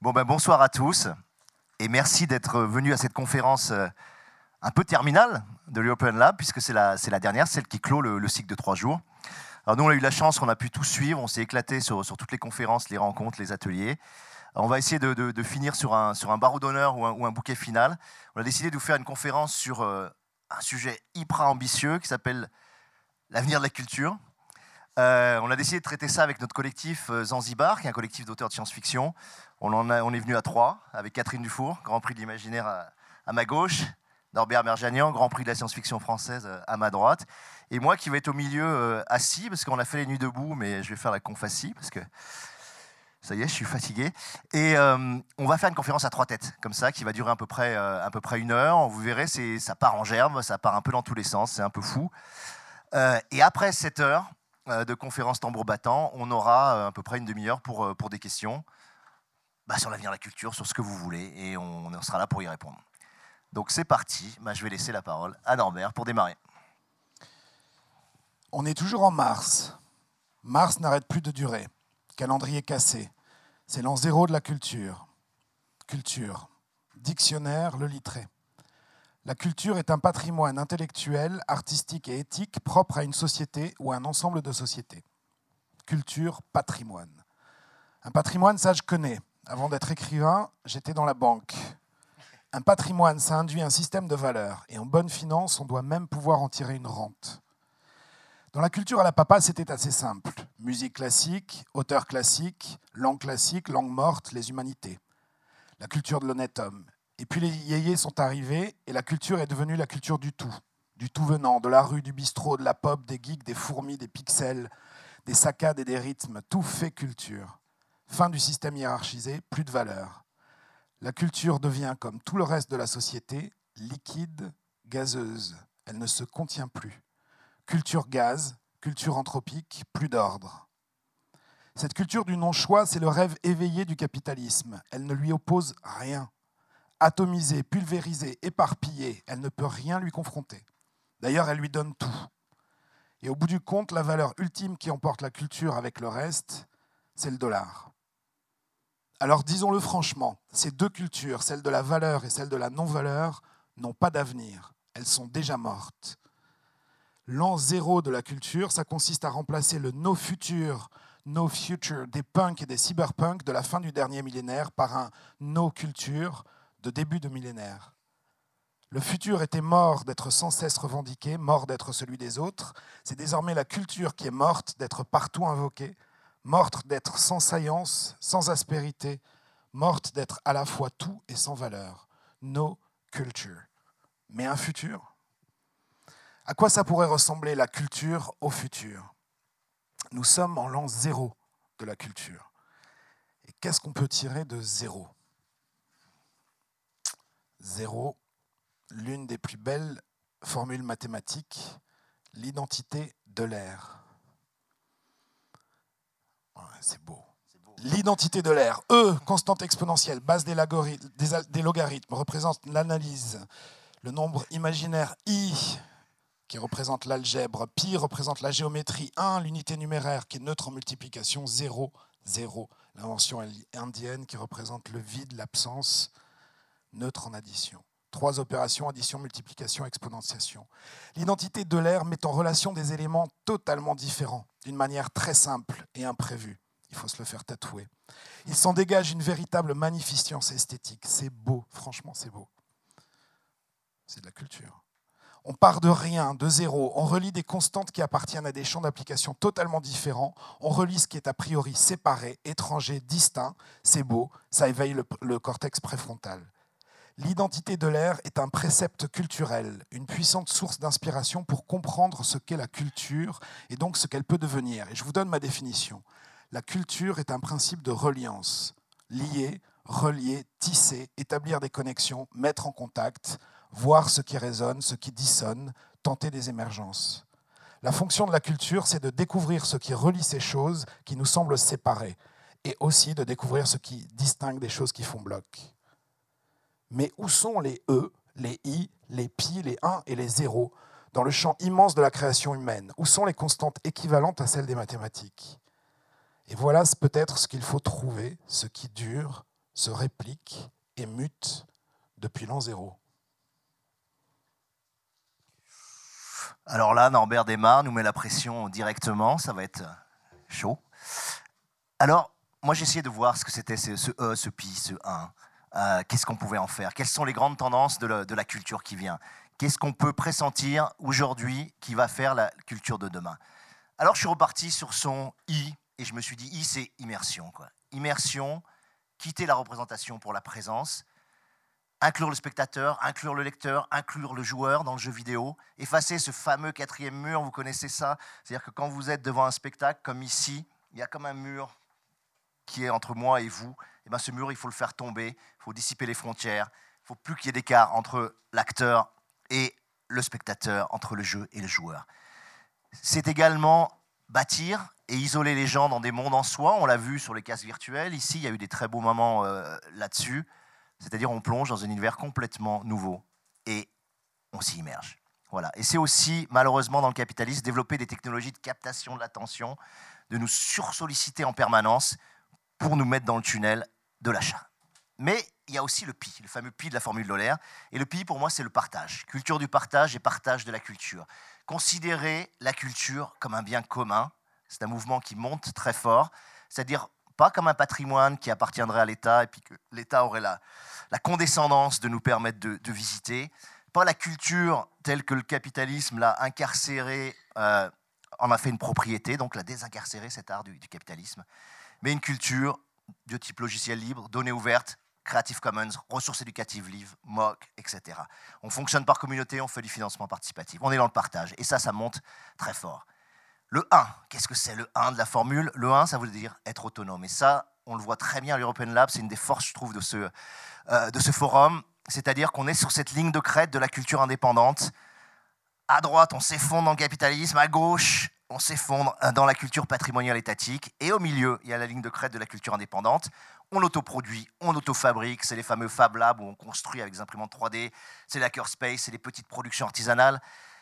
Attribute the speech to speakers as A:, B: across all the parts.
A: Ben bonsoir à tous et merci d'être venus à cette conférence euh, un peu terminale de l'European Lab puisque c'est la, dernière, celle qui clôt le, cycle de trois jours. Nous on a eu la chance qu'on a pu tout suivre, on s'est éclaté sur, toutes les conférences, les rencontres, les ateliers. on va essayer de, finir sur un, barreau d'honneur ou, un, bouquet final. On a décidé de vous faire une conférence sur euh, un sujet hyper ambitieux qui s'appelle l'avenir de la culture. Euh, on a décidé de traiter ça avec notre collectif Zanzibar, qui est un collectif d'auteurs de science-fiction. On, est venu à trois, avec Catherine Dufour, Grand Prix de l'imaginaire à, ma gauche, Norbert Merjanian, Grand Prix de la science-fiction française euh, à ma droite, et moi qui vais être au milieu assis, parce qu'on a fait les nuits debout, mais je vais faire la conf assis, parce que ça y est, je suis fatigué. Et on va faire une conférence à trois têtes, comme ça, qui va durer à peu près, à peu près une heure. Vous verrez, ça part en gerbe, ça part un peu dans tous les sens, c'est un peu fou. et après cette heure, euh, de conférence tambour battant, on aura euh, à peu près une demi-heure euh, pour des questions bah, sur l'avenir de la culture, sur ce que vous voulez, et on, sera là pour y répondre. Donc c'est parti, bah, je vais laisser la parole à Norbert pour démarrer.
B: On est toujours en mars. Mars n'arrête plus de durer. Calendrier cassé. C'est l'an zéro de la culture. Culture. Dictionnaire, le littré. La culture est un patrimoine intellectuel, artistique et éthique propre à une société ou à un ensemble de sociétés. Culture, patrimoine. Un patrimoine, ça je connais. Avant d'être écrivain, j'étais dans la banque. Un patrimoine, ça induit un système de valeurs. Et en bonne finance, on doit même pouvoir en tirer une rente. Dans la culture à la papa, c'était assez simple. Musique classique, auteur classique, langue classique, langue morte, les humanités. La culture de l'honnête homme. Et puis les yéyés sont arrivés et la culture est devenue la culture du tout. Du tout venant, de la rue, du bistrot, de la pop, des geeks, des fourmis, des pixels, des saccades et des rythmes. Tout fait culture. Fin du système hiérarchisé, plus de valeur. La culture devient, comme tout le reste de la société, liquide, gazeuse. Elle ne se contient plus. Culture gaz, culture anthropique, plus d'ordre. Cette culture du non-choix, c'est le rêve éveillé du capitalisme. Elle ne lui oppose rien atomisée, pulvérisée, éparpillée, elle ne peut rien lui confronter. D'ailleurs, elle lui donne tout. Et au bout du compte, la valeur ultime qui emporte la culture avec le reste, c'est le dollar. Alors disons-le franchement, ces deux cultures, celle de la valeur et celle de la non-valeur, n'ont pas d'avenir. Elles sont déjà mortes. L'an zéro de la culture, ça consiste à remplacer le no future, no future des punks et des cyberpunks de la fin du dernier millénaire par un no culture, de début de millénaire. Le futur était mort d'être sans cesse revendiqué, mort d'être celui des autres. C'est désormais la culture qui est morte d'être partout invoquée, morte d'être sans saillance, sans aspérité, morte d'être à la fois tout et sans valeur. No culture. Mais un futur? À quoi ça pourrait ressembler la culture au futur? Nous sommes en l'an zéro de la culture. Et qu'est-ce qu'on peut tirer de zéro? Zéro, l'une des plus belles formules mathématiques, l'identité de l'air. C'est beau. L'identité de l'air. E, constante exponentielle, base des, des logarithmes, représente l'analyse. Le nombre imaginaire I, qui représente l'algèbre. Pi représente la géométrie. 1, l'unité numéraire, qui est neutre en multiplication. 0, 0, l'invention indienne, qui représente le vide, l'absence neutre en addition. Trois opérations, addition, multiplication, exponentiation. L'identité de l'air met en relation des éléments totalement différents, d'une manière très simple et imprévue. Il faut se le faire tatouer. Il s'en dégage une véritable magnificence esthétique. C'est beau, franchement, c'est beau. C'est de la culture. On part de rien, de zéro. On relie des constantes qui appartiennent à des champs d'application totalement différents. On relie ce qui est a priori séparé, étranger, distinct. C'est beau, ça éveille le, le cortex préfrontal. L'identité de l'air est un précepte culturel, une puissante source d'inspiration pour comprendre ce qu'est la culture et donc ce qu'elle peut devenir. Et je vous donne ma définition. La culture est un principe de reliance. Lier, relier, tisser, établir des connexions, mettre en contact, voir ce qui résonne, ce qui dissonne, tenter des émergences. La fonction de la culture, c'est de découvrir ce qui relie ces choses qui nous semblent séparées et aussi de découvrir ce qui distingue des choses qui font bloc. Mais où sont les E, les I, les pi, les 1 et les 0 dans le champ immense de la création humaine? Où sont les constantes équivalentes à celles des mathématiques? Et voilà peut-être ce qu'il faut trouver, ce qui dure, se réplique et mute depuis l'an zéro
A: Alors là, Norbert démarre, nous met la pression directement, ça va être chaud. Alors, moi j'ai essayé de voir ce que c'était ce, E, ce Pi, ce 1. Euh, Qu'est-ce qu'on pouvait en faire? Quelles sont les grandes tendances de de la culture qui vient? Qu'est-ce qu'on peut pressentir aujourd'hui qui va faire la culture de demain? Alors je suis reparti sur son I, et je me suis dit, I c'est immersion. Quoi. Immersion, quitter la représentation pour la présence, inclure le spectateur, inclure le lecteur, inclure le joueur dans le jeu vidéo, effacer ce fameux quatrième mur, vous connaissez ça? C'est-à-dire que quand vous êtes devant un spectacle, comme ici, il y a comme un mur qui est entre moi et vous. Et bien ce mur, il faut le faire tomber, il faut dissiper les frontières, il faut plus qu'il y ait d'écart entre l'acteur et le spectateur, entre le jeu et le joueur. C'est également bâtir et isoler les gens dans des mondes en soi. On l'a vu sur les cases virtuelles. Ici, il y a eu des très beaux moments euh, là-dessus. C'est-à-dire, on plonge dans un univers complètement nouveau et on s'y immerge. Voilà. Et c'est aussi, malheureusement, dans le capitalisme, développer des technologies de captation de l'attention, de nous sursolliciter en permanence pour nous mettre dans le tunnel de l'achat. Mais il y a aussi le pi, le fameux pi de la formule Loller. Et le pi, pour moi, c'est le partage. Culture du partage et partage de la culture. Considérer la culture comme un bien commun, c'est un mouvement qui monte très fort, c'est-à-dire pas comme un patrimoine qui appartiendrait à l'État et puis que l'État aurait la, condescendance de nous permettre de, visiter, pas la culture telle que le capitalisme l'a incarcérée, euh, en a fait une propriété, donc l'a désincarcérée, cet art du capitalisme, mais une culture de type logiciel libre, données ouvertes, Creative Commons, ressources éducatives libres, MOOC, etc. On fonctionne par communauté, on fait du financement participatif, on est dans le partage, et ça, ça monte très fort. Le 1, qu'est-ce que c'est le 1 de la formule? Le 1, ça veut dire être autonome. Et ça, on le voit très bien à l'European Lab, c'est une des forces, je trouve, de ce, euh, de ce forum. C'est-à-dire qu'on est sur cette ligne de crête de la culture indépendante. À droite, on s'effondre dans le capitalisme. À gauche, on s'effondre dans la culture patrimoniale étatique. Et au milieu, il y a la ligne de crête de la culture indépendante. On autoproduit, on autofabrique. C'est les fameux Fab Labs où on construit avec des imprimantes 3D. C'est l'hackerspace, c'est les petites productions artisanales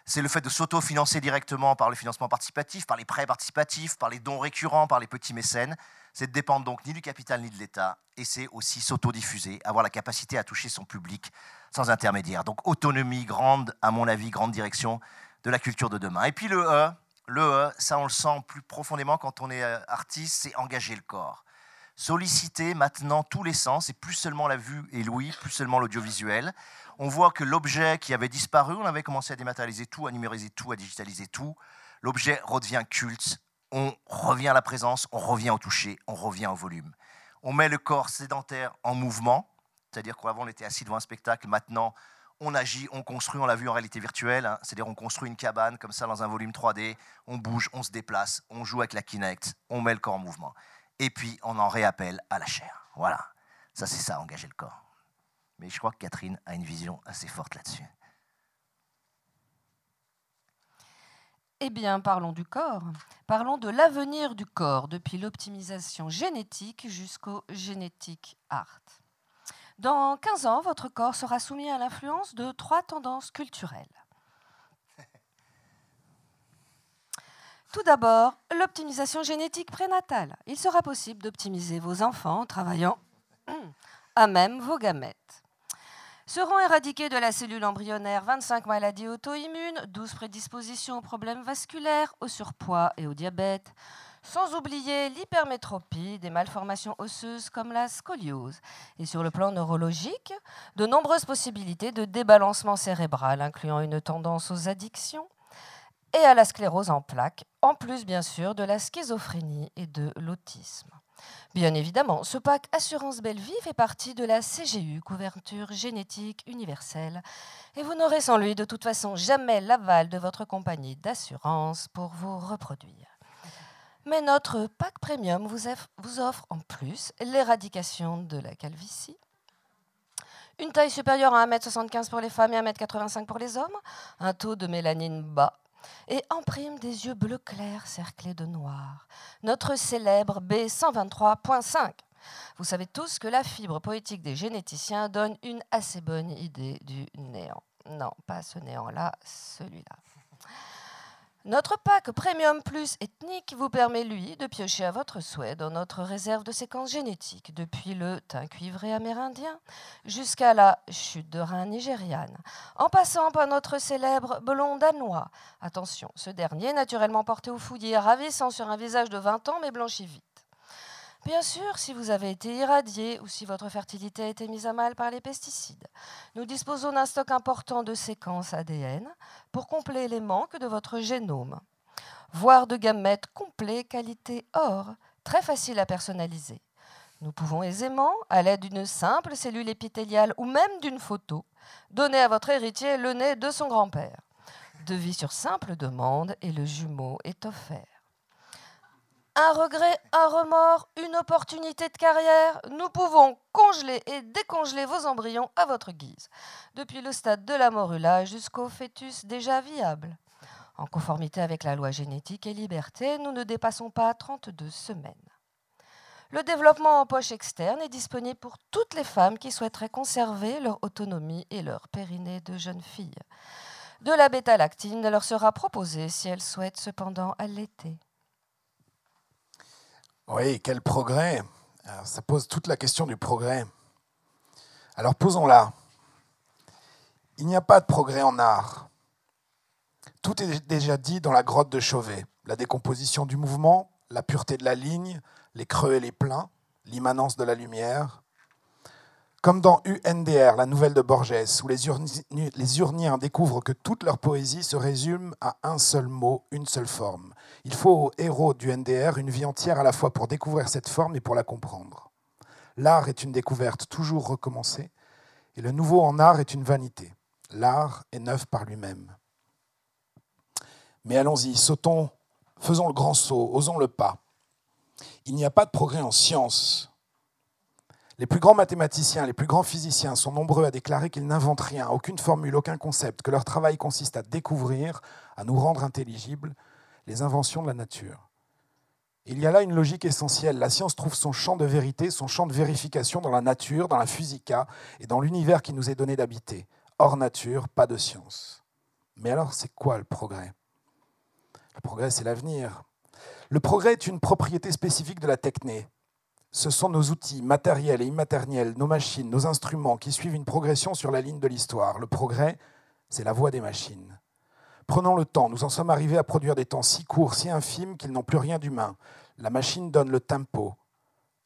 A: c'est le fait de s'auto-financer directement par le financement participatif, par les prêts participatifs, par les dons récurrents, par les petits mécènes. C'est de dépendre donc ni du capital ni de l'État, et c'est aussi s'auto-diffuser, avoir la capacité à toucher son public sans intermédiaire. Donc autonomie grande, à mon avis, grande direction de la culture de demain. Et puis le E, le ça on le sent plus profondément quand on est artiste, c'est engager le corps. Solliciter maintenant tous les sens, et plus seulement la vue et l'ouïe, plus seulement l'audiovisuel on voit que l'objet qui avait disparu, on avait commencé à dématérialiser tout, à numériser tout, à digitaliser tout. L'objet redevient culte, on revient à la présence, on revient au toucher, on revient au volume. On met le corps sédentaire en mouvement, c'est-à-dire qu'avant on était assis devant un spectacle, maintenant on agit, on construit, on l'a vu en réalité virtuelle, hein. c'est-à-dire on construit une cabane comme ça dans un volume 3D, on bouge, on se déplace, on joue avec la Kinect, on met le corps en mouvement. Et puis on en réappelle à la chair. Voilà, ça c'est ça, engager le corps. Mais je crois que Catherine a une vision assez forte là-dessus.
C: Eh bien, parlons du corps. Parlons de l'avenir du corps, depuis l'optimisation génétique jusqu'au génétique art. Dans 15 ans, votre corps sera soumis à l'influence de trois tendances culturelles. Tout d'abord, l'optimisation génétique prénatale. Il sera possible d'optimiser vos enfants en travaillant à même vos gamètes. Seront éradiquées de la cellule embryonnaire 25 maladies auto-immunes, 12 prédispositions aux problèmes vasculaires, au surpoids et au diabète, sans oublier l'hypermétropie, des malformations osseuses comme la scoliose. Et sur le plan neurologique, de nombreuses possibilités de débalancement cérébral, incluant une tendance aux addictions et à la sclérose en plaques, en plus bien sûr de la schizophrénie et de l'autisme. Bien évidemment, ce pack Assurance Belle Vie fait partie de la CGU, couverture génétique universelle, et vous n'aurez sans lui de toute façon jamais l'aval de votre compagnie d'assurance pour vous reproduire. Mais notre pack premium vous offre en plus l'éradication de la calvitie, une taille supérieure à 1m75 pour les femmes et 1m85 pour les hommes, un taux de mélanine bas et imprime des yeux bleu clair cerclés de noir. Notre célèbre B123.5. Vous savez tous que la fibre poétique des généticiens donne une assez bonne idée du néant. Non, pas ce néant-là, celui-là. Notre pack Premium Plus ethnique vous permet, lui, de piocher à votre souhait dans notre réserve de séquences génétiques, depuis le teint cuivré amérindien jusqu'à la chute de rein nigériane, en passant par notre célèbre blond danois. Attention, ce dernier, naturellement porté au fouillis, ravissant sur un visage de 20 ans mais blanchi vite. Bien sûr, si vous avez été irradié ou si votre fertilité a été mise à mal par les pesticides. Nous disposons d'un stock important de séquences ADN pour combler les manques de votre génome, voire de gamètes complets qualité or, très facile à personnaliser. Nous pouvons aisément, à l'aide d'une simple cellule épithéliale ou même d'une photo, donner à votre héritier le nez de son grand-père. Devis sur simple demande et le jumeau est offert un regret, un remords, une opportunité de carrière, nous pouvons congeler et décongeler vos embryons à votre guise, depuis le stade de la morula jusqu'au fœtus déjà viable. En conformité avec la loi génétique et liberté, nous ne dépassons pas 32 semaines. Le développement en poche externe est disponible pour toutes les femmes qui souhaiteraient conserver leur autonomie et leur périnée de jeunes filles. De la bêta-lactine leur sera proposée si elles souhaitent cependant allaiter.
B: Oui, quel progrès. ça pose toute la question du progrès. Alors posons-la. Il n'y a pas de progrès en art. Tout est déjà dit dans la grotte de Chauvet. La décomposition du mouvement, la pureté de la ligne, les creux et les pleins, l'immanence de la lumière, comme dans UNDR, la nouvelle de Borges, où les, Urniens découvrent que toute leur poésie se résume à un seul mot, une seule forme. Il faut aux héros du NDR une vie entière à la fois pour découvrir cette forme et pour la comprendre. L'art est une découverte toujours recommencée, et le nouveau en art est une vanité. L'art est neuf par lui-même. Mais allons-y, sautons, faisons le grand saut, osons le pas. Il n'y a pas de progrès en science les plus grands mathématiciens, les plus grands physiciens sont nombreux à déclarer qu'ils n'inventent rien, aucune formule, aucun concept, que leur travail consiste à découvrir, à nous rendre intelligibles les inventions de la nature. Il y a là une logique essentielle. La science trouve son champ de vérité, son champ de vérification dans la nature, dans la physica et dans l'univers qui nous est donné d'habiter. Hors nature, pas de science. Mais alors, c'est quoi le progrès? Le progrès, c'est l'avenir. Le progrès est une propriété spécifique de la techné ce sont nos outils matériels et immatériels, nos machines, nos instruments qui suivent une progression sur la ligne de l'histoire. Le progrès, c'est la voie des machines. Prenons le temps, nous en sommes arrivés à produire des temps si courts, si infimes qu'ils n'ont plus rien d'humain. La machine donne le tempo.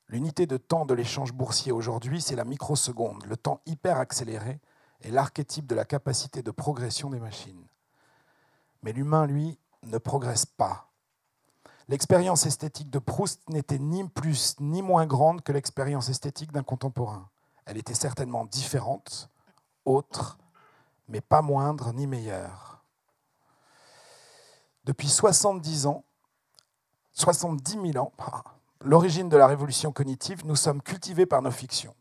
B: L'unité de temps de l'échange boursier aujourd'hui, c'est la microseconde. Le temps hyper accéléré est l'archétype de la capacité de progression des machines. Mais l'humain, lui, ne progresse pas. L'expérience esthétique de Proust n'était ni plus ni moins grande que l'expérience esthétique d'un contemporain. Elle était certainement différente, autre, mais pas moindre ni meilleure. Depuis 70 ans, 70 000 ans, l'origine de la révolution cognitive, nous sommes cultivés par nos fictions.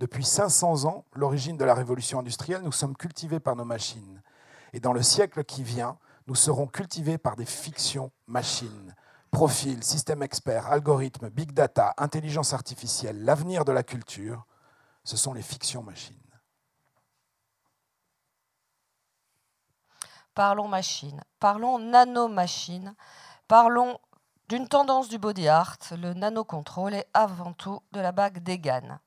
B: Depuis 500 ans, l'origine de la révolution industrielle, nous sommes cultivés par nos machines. Et dans le siècle qui vient, nous serons cultivés par des fictions machines, Profil, système expert, algorithme, big data, intelligence artificielle, l'avenir de la culture, ce sont les fictions machines.
C: Parlons machine, parlons nanomachine, parlons d'une tendance du body art, le nanocontrôle et avant tout de la bague d'Egan.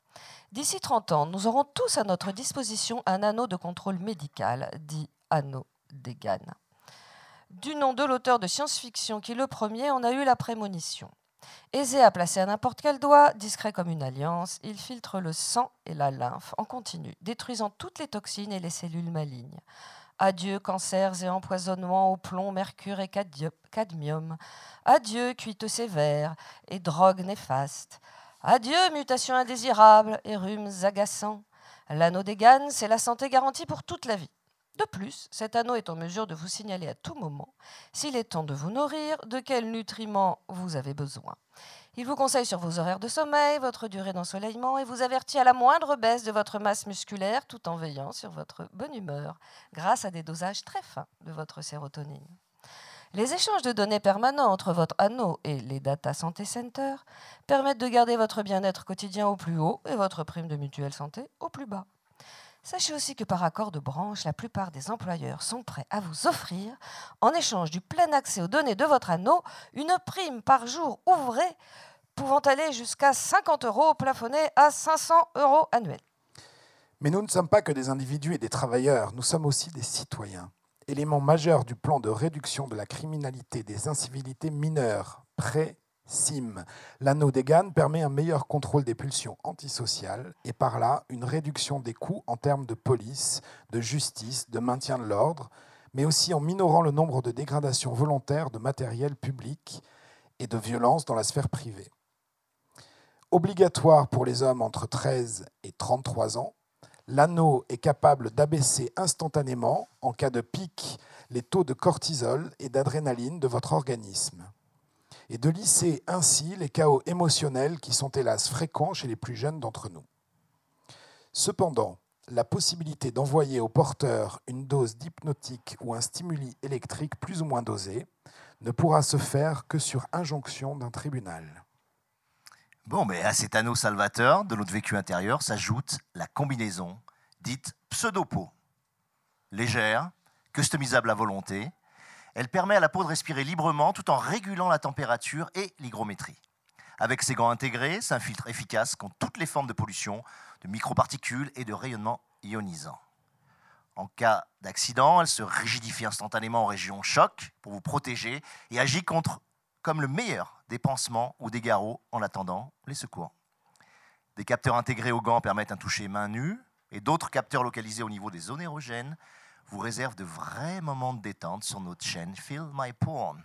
C: D'ici 30 ans, nous aurons tous à notre disposition un anneau de contrôle médical, dit anneau d'Egan du nom de l'auteur de science-fiction qui, le premier, en a eu la prémonition. Aisé à placer à n'importe quel doigt, discret comme une alliance, il filtre le sang et la lymphe en continu, détruisant toutes les toxines et les cellules malignes. Adieu cancers et empoisonnements au plomb, mercure et cadmium. Adieu cuites sévères et drogues néfastes. Adieu mutations indésirables et rhumes agaçants. L'anneau des c'est la santé garantie pour toute la vie. De plus, cet anneau est en mesure de vous signaler à tout moment s'il est temps de vous nourrir, de quels nutriments vous avez besoin. Il vous conseille sur vos horaires de sommeil, votre durée d'ensoleillement et vous avertit à la moindre baisse de votre masse musculaire tout en veillant sur votre bonne humeur grâce à des dosages très fins de votre sérotonine. Les échanges de données permanents entre votre anneau et les Data Santé Center permettent de garder votre bien-être quotidien au plus haut et votre prime de mutuelle santé au plus bas. Sachez aussi que par accord de branche, la plupart des employeurs sont prêts à vous offrir, en échange du plein accès aux données de votre anneau, une prime par jour ouvré pouvant aller jusqu'à 50 euros plafonnés à 500 euros annuels.
B: Mais nous ne sommes pas que des individus et des travailleurs, nous sommes aussi des citoyens. Élément majeur du plan de réduction de la criminalité des incivilités mineures, pré-SIM. L'anneau d'Egan permet un meilleur contrôle des pulsions antisociales et par là une réduction des coûts en termes de police, de justice, de maintien de l'ordre, mais aussi en minorant le nombre de dégradations volontaires de matériel public et de violences dans la sphère privée. Obligatoire pour les hommes entre 13 et 33 ans, L'anneau est capable d'abaisser instantanément, en cas de pic, les taux de cortisol et d'adrénaline de votre organisme, et de lisser ainsi les chaos émotionnels qui sont hélas fréquents chez les plus jeunes d'entre nous. Cependant, la possibilité d'envoyer au porteur une dose d'hypnotique ou un stimuli électrique plus ou moins dosé ne pourra se faire que sur injonction d'un tribunal.
A: Bon, mais à cet anneau salvateur de notre vécu intérieur s'ajoute la combinaison dite pseudopo. Légère, customisable à volonté, elle permet à la peau de respirer librement tout en régulant la température et l'hygrométrie. Avec ses gants intégrés, c'est un filtre efficace contre toutes les formes de pollution, de microparticules et de rayonnement ionisant. En cas d'accident, elle se rigidifie instantanément en région choc pour vous protéger et agit contre comme le meilleur des pansements ou des garrots en attendant les secours. Des capteurs intégrés aux gants permettent un toucher main nue et d'autres capteurs localisés au niveau des zones érogènes vous réservent de vrais moments de détente sur notre chaîne Feel My Porn.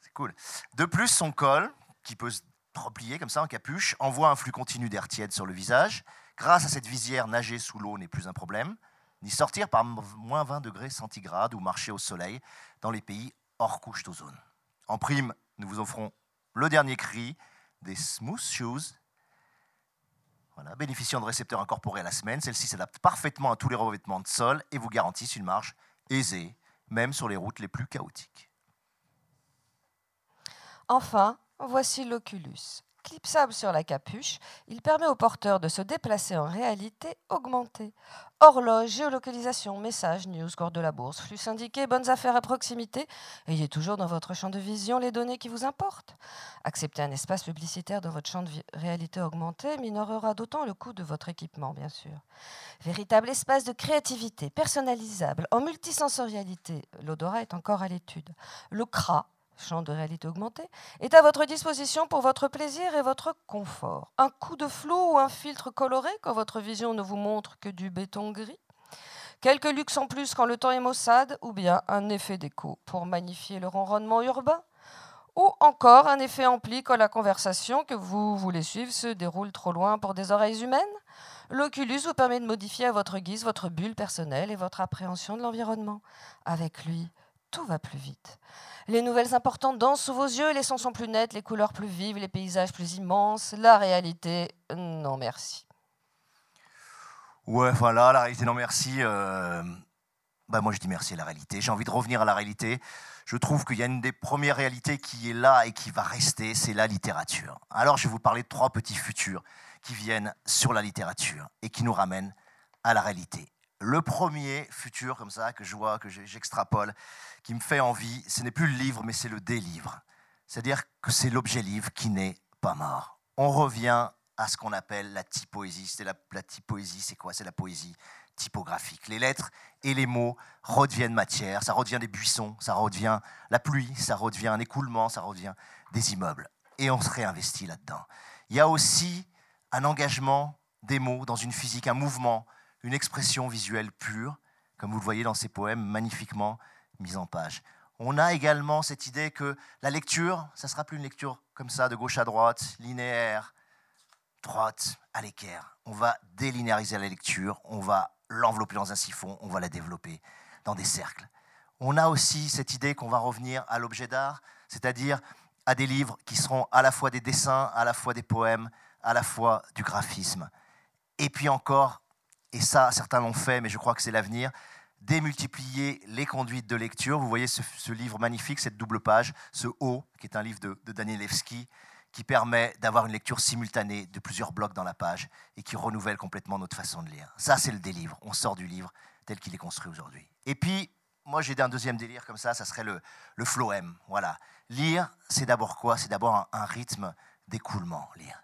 A: C'est cool. De plus, son col, qui peut se replier comme ça en capuche, envoie un flux continu d'air tiède sur le visage. Grâce à cette visière, nager sous l'eau n'est plus un problème, ni sortir par moins 20 degrés centigrades ou marcher au soleil dans les pays hors couche d'ozone. En prime, nous vous offrons le dernier cri des Smooth Shoes. Bénéficiant de récepteurs incorporés à la semaine, celle-ci s'adapte parfaitement à tous les revêtements de sol et vous garantissent une marche aisée, même sur les routes les plus chaotiques.
C: Enfin, voici l'Oculus clipsable sur la capuche, il permet au porteur de se déplacer en réalité augmentée. Horloge, géolocalisation, messages, news, score de la bourse, flux syndiqué, bonnes affaires à proximité. Ayez toujours dans votre champ de vision les données qui vous importent. Accepter un espace publicitaire dans votre champ de réalité augmentée minorera d'autant le coût de votre équipement, bien sûr. Véritable espace de créativité, personnalisable, en multisensorialité. L'odorat est encore à l'étude. Le CRA, champ de réalité augmentée, est à votre disposition pour votre plaisir et votre confort. Un coup de flou ou un filtre coloré quand votre vision ne vous montre que du béton gris Quelques luxe en plus quand le temps est maussade, ou bien un effet d'écho pour magnifier le ronronnement urbain ou encore un effet ampli quand la conversation que vous voulez suivre se déroule trop loin pour des oreilles humaines L'Oculus vous permet de modifier à votre guise votre bulle personnelle et votre appréhension de l'environnement. Avec lui, tout va plus vite. Les nouvelles importantes dansent sous vos yeux, les sons sont plus nets, les couleurs plus vives, les paysages plus immenses. La réalité, non merci.
A: Ouais, voilà, la réalité, non merci. Euh, bah, moi, je dis merci à la réalité. J'ai envie de revenir à la réalité. Je trouve qu'il y a une des premières réalités qui est là et qui va rester, c'est la littérature. Alors, je vais vous parler de trois petits futurs qui viennent sur la littérature et qui nous ramènent à la réalité le premier futur comme ça que je vois, que j'extrapole, qui me fait envie, ce n'est plus le livre, mais c'est le délivre. C'est-à-dire que c'est l'objet livre qui n'est pas mort. On revient à ce qu'on appelle la typoésie. C'est la, la typoésie, c'est quoi? C'est la poésie typographique. Les lettres et les mots redeviennent matière, ça redevient des buissons, ça redevient la pluie, ça redevient un écoulement, ça redevient des immeubles. Et on se réinvestit là-dedans. Il y a aussi un engagement des mots dans une physique, un mouvement, une expression visuelle pure, comme vous le voyez dans ces poèmes magnifiquement mis en page. On a également cette idée que la lecture, ça ne sera plus une lecture comme ça, de gauche à droite, linéaire, droite, à l'équerre. On va délinéariser la lecture, on va l'envelopper dans un siphon, on va la développer dans des cercles. On a aussi cette idée qu'on va revenir à l'objet d'art, c'est-à-dire à des livres qui seront à la fois des dessins, à la fois des poèmes, à la fois du graphisme. Et puis encore et ça, certains l'ont fait, mais je crois que c'est l'avenir, démultiplier les conduites de lecture. Vous voyez ce, livre magnifique, cette double page, ce haut, qui est un livre de, de Danielewski, qui permet d'avoir une lecture simultanée de plusieurs blocs dans la page et qui renouvelle complètement notre façon de lire. Ça, c'est le délivre. On sort du livre tel qu'il est construit aujourd'hui. Et puis, moi, j'ai un deuxième délire comme ça, ça serait le, le flow-M. Voilà. Lire, c'est d'abord quoi? C'est d'abord un, un rythme d'écoulement, lire.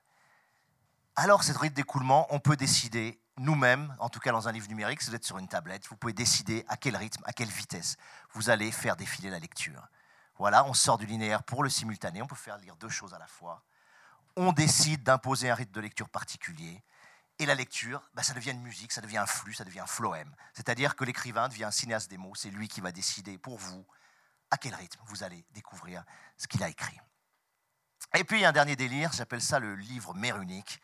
A: Alors, cette rythme d'écoulement, on peut décider nous-mêmes, en tout cas dans un livre numérique, si vous êtes sur une tablette, vous pouvez décider à quel rythme, à quelle vitesse vous allez faire défiler la lecture. Voilà, on sort du linéaire pour le simultané, on peut faire lire deux choses à la fois. On décide d'imposer un rythme de lecture particulier. Et la lecture, bah, ça devient une musique, ça devient un flux, ça devient un floem. C'est-à-dire que l'écrivain devient un cinéaste des mots, c'est lui qui va décider pour vous à quel rythme vous allez découvrir ce qu'il a écrit. Et puis un dernier délire, j'appelle ça le livre mère unique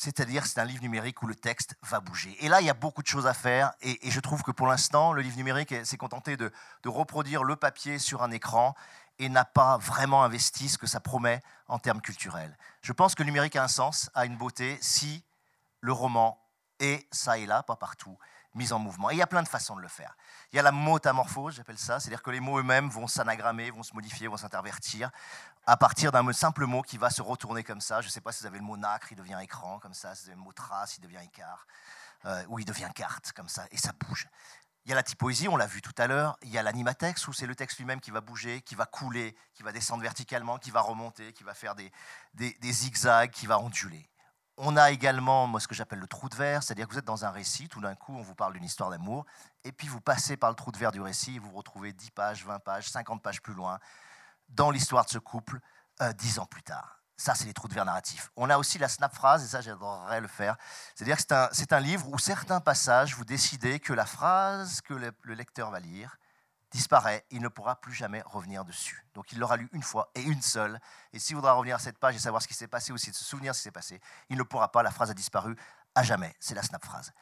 A: c'est-à-dire c'est un livre numérique où le texte va bouger. Et là, il y a beaucoup de choses à faire, et, je trouve que pour l'instant, le livre numérique s'est contenté de, reproduire le papier sur un écran et n'a pas vraiment investi ce que ça promet en termes culturels. Je pense que le numérique a un sens, a une beauté, si le roman est, ça et là, pas partout, mis en mouvement. Et il y a plein de façons de le faire. Il y a la métamorphose, j'appelle ça, c'est-à-dire que les mots eux-mêmes vont s'anagrammer, vont se modifier, vont s'intervertir à partir d'un simple mot qui va se retourner comme ça. Je ne sais pas si vous avez le mot nacre, il devient écran comme ça, si vous avez le mot trace, il devient écart, euh, ou il devient carte comme ça, et ça bouge. Il y a la typoésie, on l'a vu tout à l'heure. Il y a l'animatex, où c'est le texte lui-même qui va bouger, qui va couler, qui va descendre verticalement, qui va remonter, qui va faire des, zigzags, qui va onduler. On a également ce que j'appelle le trou de verre, c'est-à-dire que vous êtes dans un récit, tout d'un coup, on vous parle d'une histoire d'amour, et puis vous passez par le trou de verre du récit, et vous vous retrouvez 10 pages, 20 pages, 50 pages plus loin, dans l'histoire de ce couple, euh, dix ans plus tard. Ça, c'est les trous de verre narratifs. On a aussi la snap phrase, et ça, j'adorerais le faire. C'est-à-dire que c'est un, un, livre où certains passages, vous décidez que la phrase que le, lecteur va lire disparaît, il ne pourra plus jamais revenir dessus. Donc il l'aura lu une fois et une seule. Et s'il voudra revenir à cette page et savoir ce qui s'est passé ou de se souvenir ce qui s'est passé, il ne pourra pas, la phrase a disparu à jamais. C'est la snap phrase.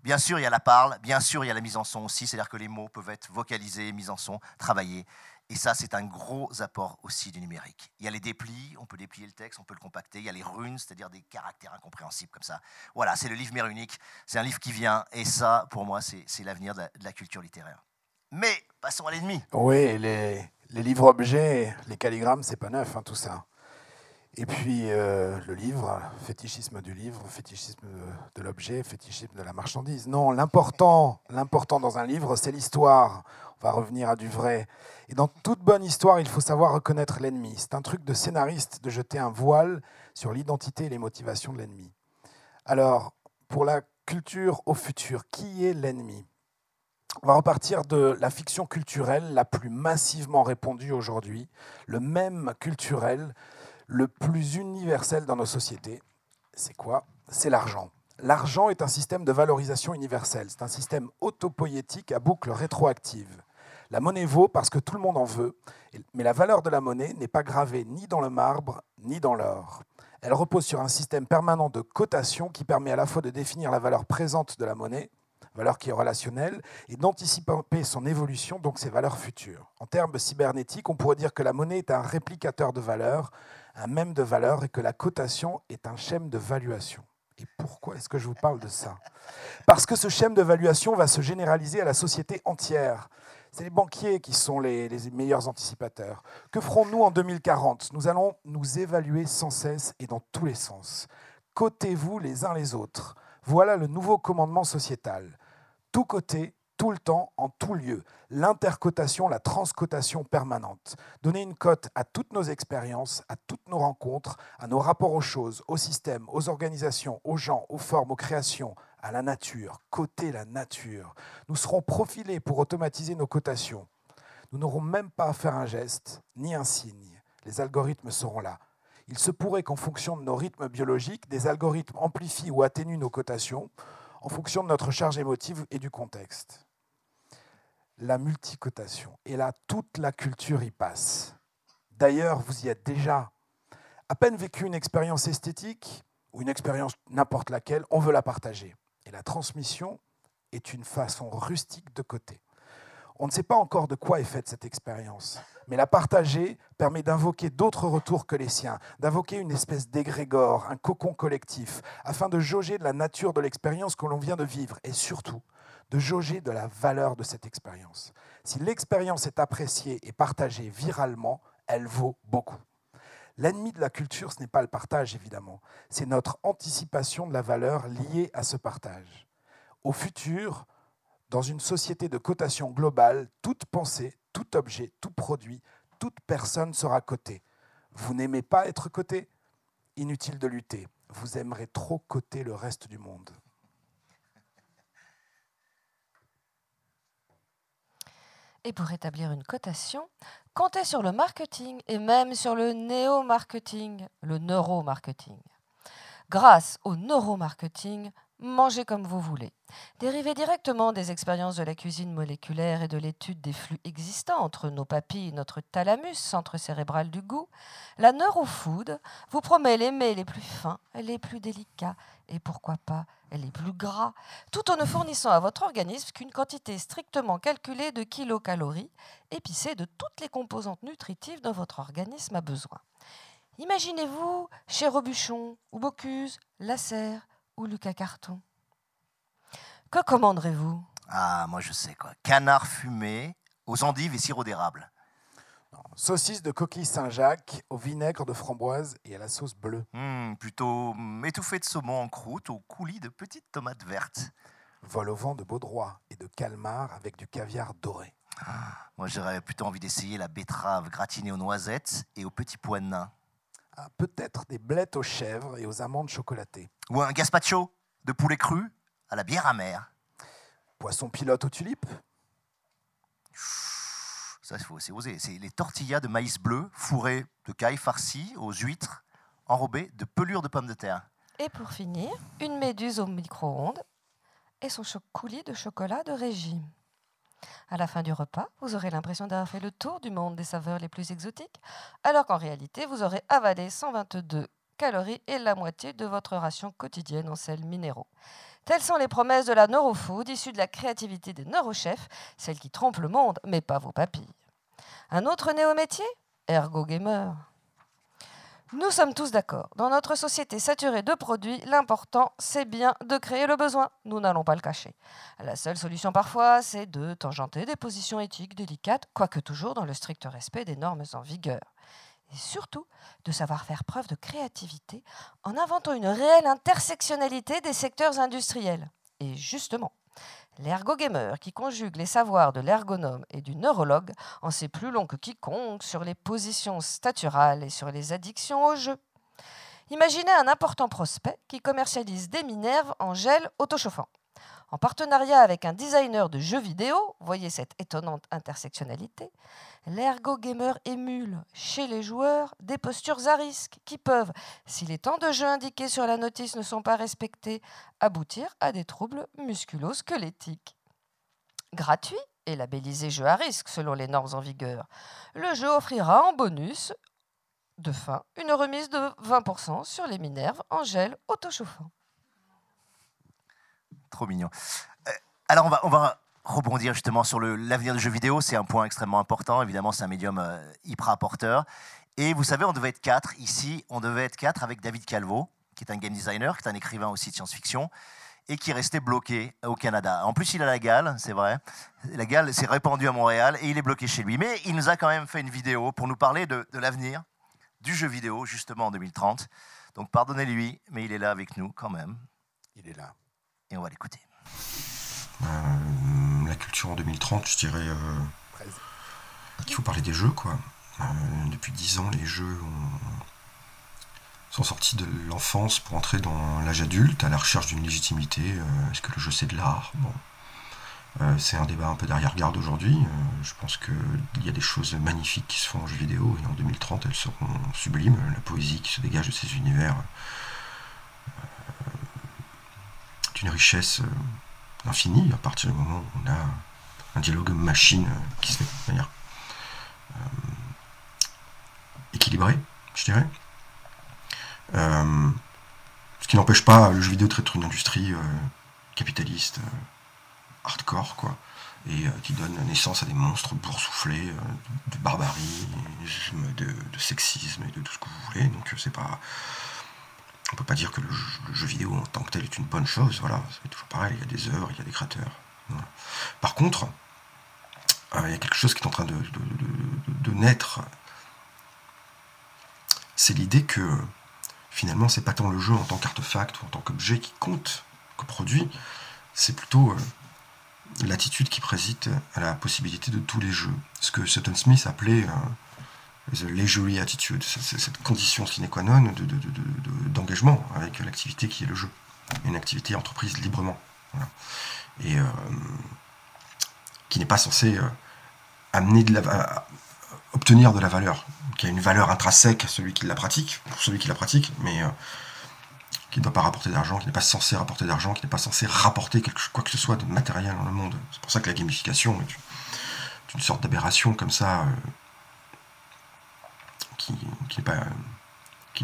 A: Bien sûr, il y a la parle, bien sûr, il y a la mise en son aussi, c'est-à-dire que les mots peuvent être vocalisés, mis en son, travaillés. Et ça, c'est un gros apport aussi du numérique. Il y a les déplis, on peut déplier le texte, on peut le compacter. Il y a les runes, c'est-à-dire des caractères incompréhensibles comme ça. Voilà, c'est le livre mère unique. C'est un livre qui vient. Et ça, pour moi, c'est l'avenir de, la culture littéraire. Mais passons à l'ennemi.
B: Oui, les, livres objets, les calligrammes, c'est pas neuf, hein, tout ça. Et puis euh, le livre, fétichisme du livre, fétichisme de, l'objet, fétichisme de la marchandise. Non, l'important, l'important dans un livre, c'est l'histoire. On va revenir à du vrai. Et dans toute bonne histoire, il faut savoir reconnaître l'ennemi. C'est un truc de scénariste de jeter un voile sur l'identité et les motivations de l'ennemi. Alors, pour la culture au futur, qui est l'ennemi? On va repartir de la fiction culturelle la plus massivement répandue aujourd'hui, le même culturel le plus universel dans nos sociétés, c'est quoi? C'est l'argent. L'argent est un système de valorisation universelle. C'est un système autopoïétique à boucle rétroactive. La monnaie vaut parce que tout le monde en veut, mais la valeur de la monnaie n'est pas gravée ni dans le marbre ni dans l'or. Elle repose sur un système permanent de cotation qui permet à la fois de définir la valeur présente de la monnaie, valeur qui est relationnelle, et d'anticiper son évolution, donc ses valeurs futures. En termes cybernétiques, on pourrait dire que la monnaie est un réplicateur de valeur, un même de valeur et que la cotation est un schème de valuation. Et pourquoi est-ce que je vous parle de ça? Parce que ce schème de valuation va se généraliser à la société entière. C'est les banquiers qui sont les, meilleurs anticipateurs. Que ferons-nous en 2040 Nous allons nous évaluer sans cesse et dans tous les sens. Cotez-vous les uns les autres. Voilà le nouveau commandement sociétal. Tout côté, tout le temps, en tout lieu. L'intercotation, la transcotation permanente. Donner une cote à toutes nos expériences, à toutes nos rencontres, à nos rapports aux choses, aux systèmes, aux organisations, aux gens, aux formes, aux créations, à la nature. Coter la nature. Nous serons profilés pour automatiser nos cotations. Nous n'aurons même pas à faire un geste, ni un signe. Les algorithmes seront là. Il se pourrait qu'en fonction de nos rythmes biologiques, des algorithmes amplifient ou atténuent nos cotations en fonction de notre charge émotive et du contexte la multicotation. Et là, toute la culture y passe. D'ailleurs, vous y êtes déjà. À peine vécu une expérience esthétique ou une expérience n'importe laquelle, on veut la partager. Et la transmission est une façon rustique de côté. On ne sait pas encore de quoi est faite cette expérience, mais la partager permet d'invoquer d'autres retours que les siens, d'invoquer une espèce d'égrégore, un cocon collectif, afin de jauger de la nature de l'expérience que l'on vient de vivre et surtout de jauger de la valeur de cette expérience. Si l'expérience est appréciée et partagée viralement, elle vaut beaucoup. L'ennemi de la culture, ce n'est pas le partage, évidemment, c'est notre anticipation de la valeur liée à ce partage. Au futur, dans une société de cotation globale, toute pensée, tout objet, tout produit, toute personne sera cotée. Vous n'aimez pas être coté? Inutile de lutter. Vous aimerez trop coter le reste du monde.
C: Et pour établir une cotation, comptez sur le marketing et même sur le néo-marketing, le neuromarketing. Grâce au neuromarketing, mangez comme vous voulez. Dérivé directement des expériences de la cuisine moléculaire et de l'étude des flux existants entre nos papilles et notre thalamus, centre cérébral du goût, la neurofood vous promet les mets les plus fins, les plus délicats et pourquoi pas les plus gras, tout en ne fournissant à votre organisme qu'une quantité strictement calculée de kilocalories, épicées de toutes les composantes nutritives dont votre organisme a besoin. Imaginez-vous chez Robuchon ou Bocuse, Lasserre, ou Lucas Carton. Que commanderez-vous?
A: Ah, moi je sais quoi. Canard fumé aux endives et sirop d'érable.
B: Saucisse de coquille Saint-Jacques au vinaigre de framboise et à la sauce bleue.
A: Hmm, plutôt étouffé de saumon en croûte au coulis de petites tomates vertes.
B: Vol au vent de baudroie et de calmar avec du caviar doré.
A: moi j'aurais plutôt envie d'essayer la betterave gratinée aux noisettes et aux petits pois de nain.
B: Ah, peut-être des blettes aux chèvres et aux amandes chocolatées.
A: Ou un gazpacho de poulet cru à la bière amère.
B: Poisson pilote aux tulipes.
A: Ça, c'est osé. C'est les tortillas de maïs bleu fourrées de caille farcies aux huîtres enrobées de pelures de pommes de terre.
C: Et pour finir, une méduse au micro-ondes et son coulis de chocolat de régime. À la fin du repas, vous aurez l'impression d'avoir fait le tour du monde des saveurs les plus exotiques, alors qu'en réalité, vous aurez avalé 122 calories et la moitié de votre ration quotidienne en sels minéraux. Telles sont les promesses de la neurofood issue de la créativité des neurochefs, celles qui trompent le monde, mais pas vos papilles. Un autre néo-métier? Ergo gamer. Nous sommes tous d'accord. Dans notre société saturée de produits, l'important, c'est bien de créer le besoin. Nous n'allons pas le cacher. La seule solution parfois, c'est de tangenter des positions éthiques délicates, quoique toujours dans le strict respect des normes en vigueur. Et surtout, de savoir faire preuve de créativité en inventant une réelle intersectionnalité des secteurs industriels. Et justement, L'ergogamer, qui conjugue les savoirs de l'ergonome et du neurologue, en sait plus long que quiconque sur les positions staturales et sur les addictions au jeu. Imaginez un important prospect qui commercialise des minerves en gel autochauffant. En partenariat avec un designer de jeux vidéo, voyez cette étonnante intersectionnalité, l'ergo gamer émule chez les joueurs des postures à risque qui peuvent, si les temps de jeu indiqués sur la notice ne sont pas respectés, aboutir à des troubles musculo-squelettiques. Gratuit et labellisé jeu à risque selon les normes en vigueur, le jeu offrira en bonus de fin une remise de 20% sur les minerves en gel autochauffant.
A: Trop mignon. Euh, alors on va, on va rebondir justement sur l'avenir du jeu vidéo. C'est un point extrêmement important. Évidemment, c'est un médium euh, hyper apporteur. Et vous savez, on devait être quatre. Ici, on devait être quatre avec David Calvo, qui est un game designer, qui est un écrivain aussi de science-fiction, et qui est resté bloqué au Canada. En plus, il a la gale, c'est vrai. La gale s'est répandue à Montréal et il est bloqué chez lui. Mais il nous a quand même fait une vidéo pour nous parler de, de l'avenir du jeu vidéo, justement en 2030. Donc pardonnez-lui, mais il est là avec nous quand même.
B: Il est là.
A: Et on va l'écouter.
D: Euh, la culture en 2030, je dirais euh, qu'il faut parler des jeux. Quoi. Euh, depuis 10 ans, les jeux sont sortis de l'enfance pour entrer dans l'âge adulte, à la recherche d'une légitimité. Est-ce que le jeu c'est de l'art? C'est un débat un peu derrière-garde aujourd'hui. je pense qu'il y a des choses magnifiques qui se font en jeu vidéo et en 2030 elles seront sublimes. La poésie qui se dégage de ces univers une richesse infini à partir du moment où on a un dialogue machine qui se fait de manière euh, équilibrée, je dirais. Euh, ce qui n'empêche pas le jeu vidéo d'être une industrie euh, capitaliste, hardcore, quoi, et qui donne naissance à des monstres boursouflés de barbarie, de, de, sexisme et de tout ce que vous voulez. Donc c'est pas on peut pas dire que le jeu, vidéo en tant que tel est une bonne chose. Voilà, c'est toujours pareil. Il y a des œuvres, il y a des créateurs. Par contre, euh, il y a quelque chose qui est en train de, naître c'est l'idée que finalement, c'est pas tant le jeu en tant qu'artefact ou en tant qu'objet qui compte, que produit, c'est plutôt euh, l'attitude qui préside à la possibilité de tous les jeux. Ce que Sutton Smith appelait euh, the leisurely attitude, cette condition sine qua non d'engagement avec l'activité qui est le jeu, une activité entreprise librement. Et euh, qui n'est pas censée amener de la, obtenir de la valeur, qui a une valeur intrinsèque à celui qui la pratique, pour celui qui la pratique, mais euh, qui ne doit pas rapporter d'argent, qui n'est pas censé rapporter d'argent, qui n'est pas censé rapporter quoi que ce soit de matériel dans le monde. C'est pour ça que la gamification est une sorte d'aberration comme ça, euh, qui,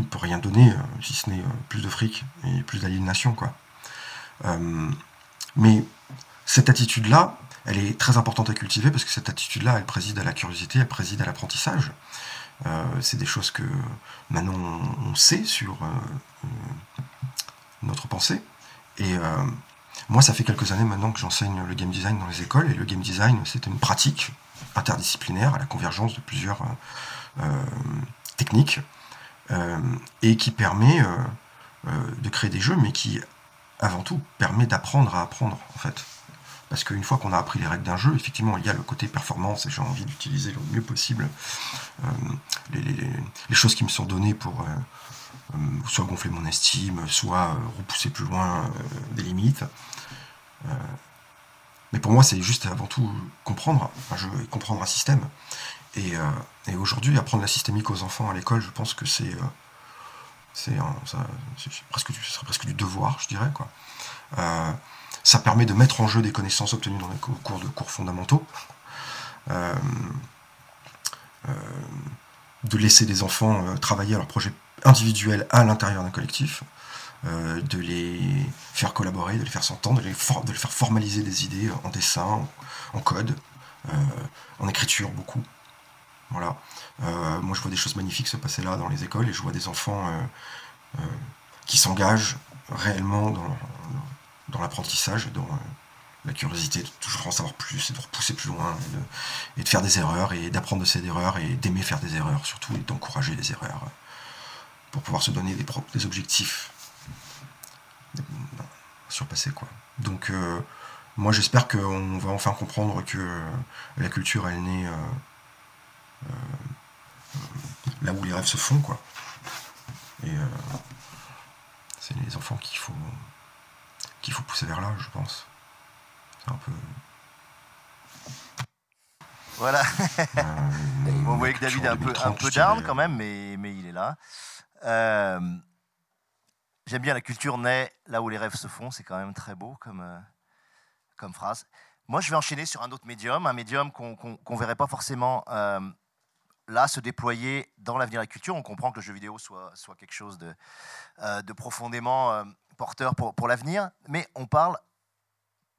D: ne peut rien donner, euh, si ce n'est plus de fric et plus d'aliénation. Quoi. mais cette attitude-là, elle est très importante à cultiver parce que cette attitude-là, elle préside à la curiosité, elle préside à l'apprentissage. Euh, c'est des choses que maintenant on sait sur euh, euh, notre pensée. Et moi, ça fait quelques années maintenant que j'enseigne le game design dans les écoles. Et le game design, c'est une pratique interdisciplinaire à la convergence de plusieurs techniques et qui permet de créer des jeux, mais qui avant tout permet d'apprendre à apprendre en fait. Parce qu'une fois qu'on a appris les règles d'un jeu, effectivement, il y a le côté performance et j'ai envie d'utiliser le mieux possible euh, les, choses qui me sont données pour euh, euh, soit gonfler mon estime, soit repousser plus loin des limites. mais pour moi, c'est juste avant tout comprendre un jeu et comprendre un système. Et, aujourd'hui, apprendre la systémique aux enfants à l'école, je pense que c'est c'est presque, du devoir, je dirais. Quoi. Ça permet de mettre en jeu des connaissances obtenues dans les cours de cours fondamentaux. Euh, euh, de laisser des enfants euh, travailler à leur projet individuel à l'intérieur d'un collectif, de les faire collaborer, de les faire s'entendre, de, les faire formaliser des idées en dessin, en code, en écriture beaucoup. Voilà. moi, je vois des choses magnifiques se passer là dans les écoles et je vois des enfants qui s'engagent réellement dans, l'apprentissage dans euh, la curiosité de toujours en savoir plus et de repousser plus loin et de, faire des erreurs et d'apprendre de ces erreurs et d'aimer faire des erreurs surtout et d'encourager les erreurs euh, pour pouvoir se donner des, objectifs surpasser quoi. Donc euh, moi j'espère qu'on va enfin comprendre que la culture elle naît là où les rêves se font quoi. Et c'est les enfants qu'il faut qu'il faut pousser vers là, je pense. C'est un peu.
A: Voilà. Euh, vous voyez que David est un peu, un peu down quand même, mais, mais il est là. Euh, j'aime bien la culture naît là où les rêves se font, c'est quand même très beau comme, euh, comme phrase. Moi, je vais enchaîner sur un autre médium, un médium qu'on ne verrait pas forcément là se déployer dans l'avenir de la culture. On comprend que le jeu vidéo soit, soit quelque chose de, de profondément porteur pour, pour l'avenir, mais on parle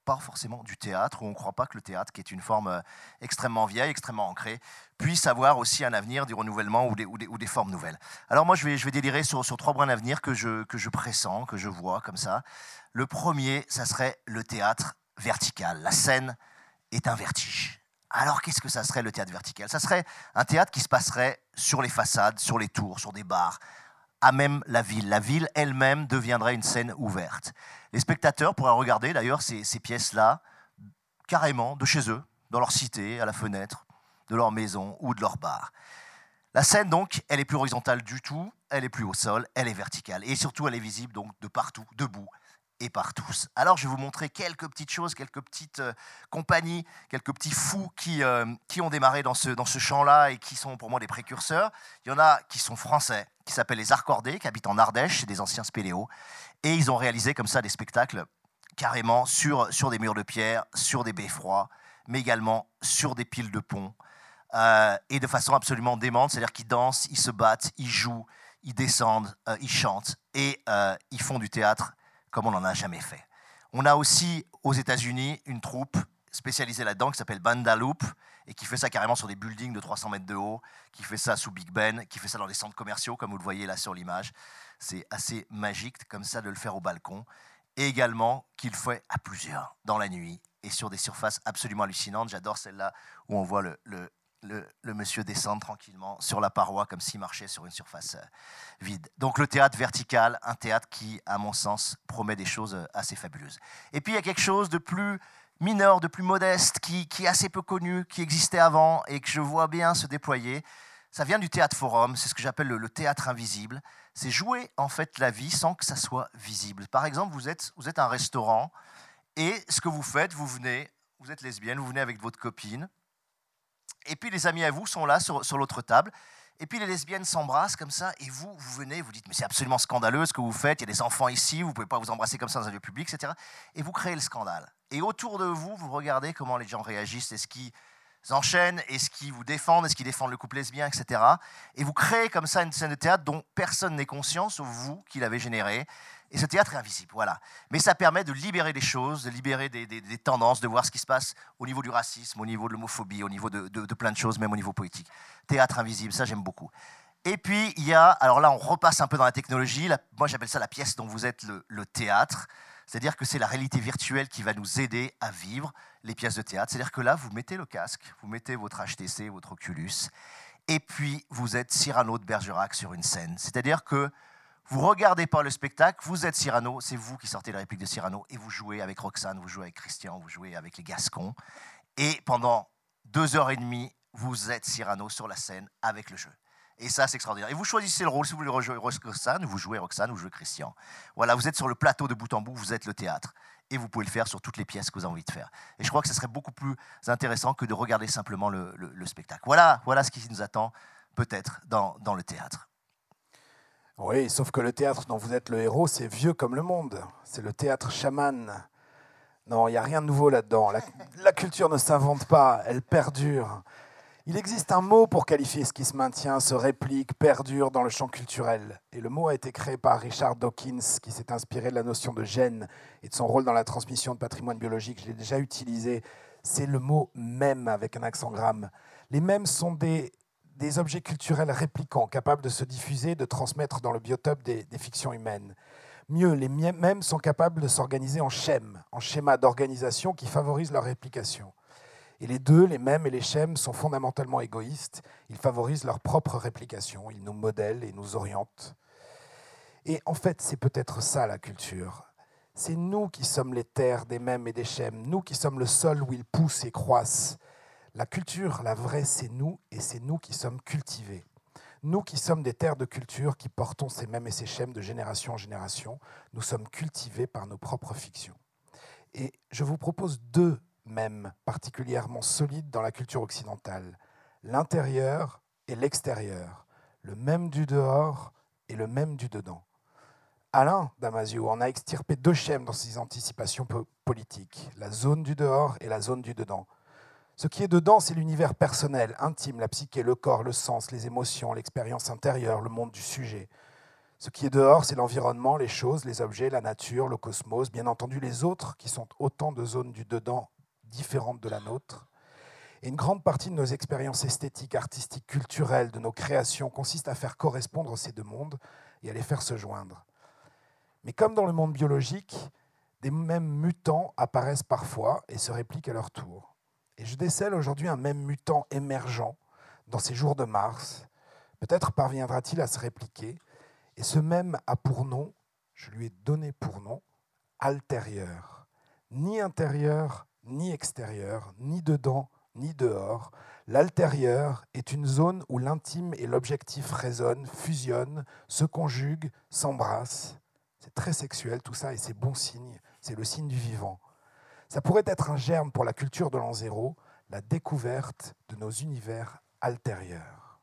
A: pas forcément du théâtre, où on ne croit pas que le théâtre, qui est une forme euh, extrêmement vieille, extrêmement ancrée, puisse avoir aussi un avenir du renouvellement ou des, ou des, ou des formes nouvelles. Alors moi, je vais, je vais délirer sur, sur trois brins d'avenir que je, que je pressens, que je vois comme ça. Le premier, ça serait le théâtre vertical. La scène est un vertige. Alors qu'est-ce que ça serait le théâtre vertical? Ça serait un théâtre qui se passerait sur les façades, sur les tours, sur des bars, à même la ville. La ville elle-même deviendrait une scène ouverte. Les spectateurs pourraient regarder d'ailleurs ces, pièces-là carrément de chez eux, dans leur cité, à la fenêtre, de leur maison ou de leur bar. La scène, donc, elle est plus horizontale du tout, elle est plus au sol, elle est verticale. Et surtout, elle est visible donc de partout, debout, et par tous. Alors je vais vous montrer quelques petites choses, quelques petites euh, compagnies, quelques petits fous qui, euh, qui ont démarré dans ce, dans ce champ-là et qui sont pour moi des précurseurs. Il y en a qui sont français, qui s'appellent les Arcordés, qui habitent en Ardèche, c'est des anciens spéléos. Et ils ont réalisé comme ça des spectacles carrément sur, sur des murs de pierre, sur des beffrois, mais également sur des piles de pont. Euh, et de façon absolument démente, c'est-à-dire qu'ils dansent, ils se battent, ils jouent, ils descendent, ils chantent et ils font du théâtre comme on n'en a jamais fait. On a aussi aux États-Unis une troupe spécialisée là-dedans qui s'appelle Banda Loop et qui fait ça carrément sur des buildings de 300 mètres de haut, qui fait ça sous Big Ben, qui fait ça dans des centres commerciaux comme vous le voyez là sur l'image. C'est assez magique comme ça de le faire au balcon et également qu'il fait à plusieurs dans la nuit et sur des surfaces absolument hallucinantes. J'adore celle-là où on voit le, monsieur descendre tranquillement sur la paroi comme s'il marchait sur une surface euh, vide. Donc le théâtre vertical, un théâtre qui, à mon sens, promet des choses euh, assez fabuleuses. Et puis il y a quelque chose de plus mineur, de plus modeste, qui, est assez peu connu, qui existait avant et que je vois bien se déployer. Ça vient du théâtre forum, c'est ce que j'appelle le, théâtre invisible. C'est jouer en fait la vie sans que ça soit visible. Par exemple, vous êtes, vous êtes un restaurant et ce que vous faites, vous venez, vous êtes lesbienne, vous venez avec votre copine, et puis les amis à vous sont là sur, sur l'autre table. Et puis les lesbiennes s'embrassent comme ça, et vous, vous venez, vous dites, mais c'est absolument scandaleux ce que vous faites, il y a des enfants ici, vous ne pouvez pas vous embrasser comme ça dans un lieu public, etc. Et vous créez le scandale. Et autour de vous, vous regardez comment les gens réagissent, est-ce qu'ils enchaînent, est-ce qu'ils vous défendent, est-ce qu'ils défendent le couple lesbien, etc. Et vous créez comme ça une scène de théâtre dont personne n'est conscient, sauf vous qui l'avez générée. Et ce théâtre est invisible, voilà. Mais ça permet de libérer des choses, de libérer des, tendances, de voir ce qui se passe au niveau du racisme, au niveau de l'homophobie, au niveau de, plein de choses, même au niveau poétique. Théâtre invisible, ça j'aime beaucoup. Et puis il y a, alors là on repasse un peu dans la technologie, moi j'appelle ça la pièce dont vous êtes le, théâtre, c'est-à-dire que c'est la réalité virtuelle qui va nous aider à vivre les pièces de théâtre. C'est-à-dire que là vous mettez le casque, vous mettez votre HTC, votre Oculus, et puis vous êtes Cyrano de Bergerac sur une scène. C'est-à-dire que vous regardez pas le spectacle, vous êtes Cyrano, c'est vous qui sortez la réplique de Cyrano, et vous jouez avec Roxane, vous jouez avec Christian, vous jouez avec les Gascons. Et pendant deux heures et demie, vous êtes Cyrano sur la scène avec le jeu. Et ça, c'est extraordinaire. Et vous choisissez le rôle. Si vous voulez rejouer Roxane, vous jouez Roxane, vous jouez Christian. Voilà, vous êtes sur le plateau de bout en bout, vous êtes le théâtre. Et vous pouvez le faire sur toutes les pièces que vous avez envie de faire. Et je crois que ce serait beaucoup plus intéressant que de regarder simplement le, spectacle. Voilà, voilà ce qui nous attend peut-être dans, dans le théâtre.
B: Oui, sauf que le théâtre dont vous êtes le héros, c'est vieux comme le monde. C'est le théâtre chaman. Non, il n'y a rien de nouveau là-dedans. La, culture ne s'invente pas, elle perdure. Il existe un mot pour qualifier ce qui se maintient, se réplique, perdure dans le champ culturel. Et le mot a été créé par Richard Dawkins, qui s'est inspiré de la notion de gène et de son rôle dans la transmission de patrimoine biologique. Je l'ai déjà utilisé. C'est le mot même avec un accent gramme. Les mèmes sont des des objets culturels réplicants, capables de se diffuser, de transmettre dans le biotope des, fictions humaines. Mieux, les mêmes sont capables de s'organiser en schèmes, en schémas d'organisation qui favorisent leur réplication. Et les deux, les mêmes et les schèmes, sont fondamentalement égoïstes. Ils favorisent leur propre réplication, ils nous modèlent et nous orientent. Et en fait, c'est peut-être ça la culture. C'est nous qui sommes les terres des mêmes et des schèmes, nous qui sommes le sol où ils poussent et croissent, la culture, la vraie, c'est nous, et c'est nous qui sommes cultivés. Nous qui sommes des terres de culture, qui portons ces mêmes et ces schèmes de génération en génération, nous sommes cultivés par nos propres fictions. Et je vous propose deux mêmes particulièrement solides dans la culture occidentale, l'intérieur et l'extérieur, le même du dehors et le même du dedans. Alain Damasio en a extirpé deux schèmes dans ses anticipations politiques, la zone du dehors et la zone du dedans. Ce qui est dedans, c'est l'univers personnel, intime, la psyché, le corps, le sens, les émotions, l'expérience intérieure, le monde du sujet. Ce qui est dehors, c'est l'environnement, les choses, les objets, la nature, le cosmos, bien entendu les autres, qui sont autant de zones du dedans différentes de la nôtre. Et une grande partie de nos expériences esthétiques, artistiques, culturelles, de nos créations, consiste à faire correspondre ces deux mondes et à les faire se joindre. Mais comme dans le monde biologique, des mêmes mutants apparaissent parfois et se répliquent à leur tour. Et je décèle aujourd'hui un même mutant émergent dans ces jours de Mars. Peut-être parviendra-t-il à se répliquer. Et ce même a pour nom, je lui ai donné pour nom, altérieur. Ni intérieur, ni extérieur, ni dedans, ni dehors. L'altérieur est une zone où l'intime et l'objectif résonnent, fusionnent, se conjuguent, s'embrassent. C'est très sexuel tout ça et c'est bon signe, c'est le signe du vivant. Ça pourrait être un germe pour la culture de l'an zéro, la découverte de nos univers altérieurs.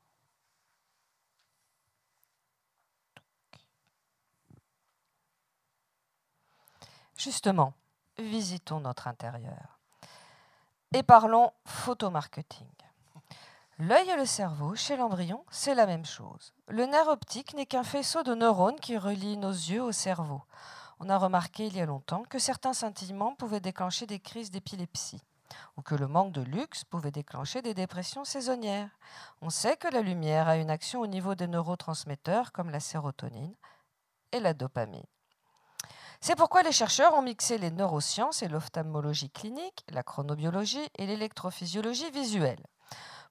C: Justement, visitons notre intérieur et parlons photomarketing. L'œil et le cerveau, chez l'embryon, c'est la même chose. Le nerf optique n'est qu'un faisceau de neurones qui relie nos yeux au cerveau on a remarqué il y a longtemps que certains scintillements pouvaient déclencher des crises d'épilepsie ou que le manque de luxe pouvait déclencher des dépressions saisonnières. On sait que la lumière a une action au niveau des neurotransmetteurs comme la sérotonine et la dopamine. C'est pourquoi les chercheurs ont mixé les neurosciences et l'ophtalmologie clinique, la chronobiologie et l'électrophysiologie visuelle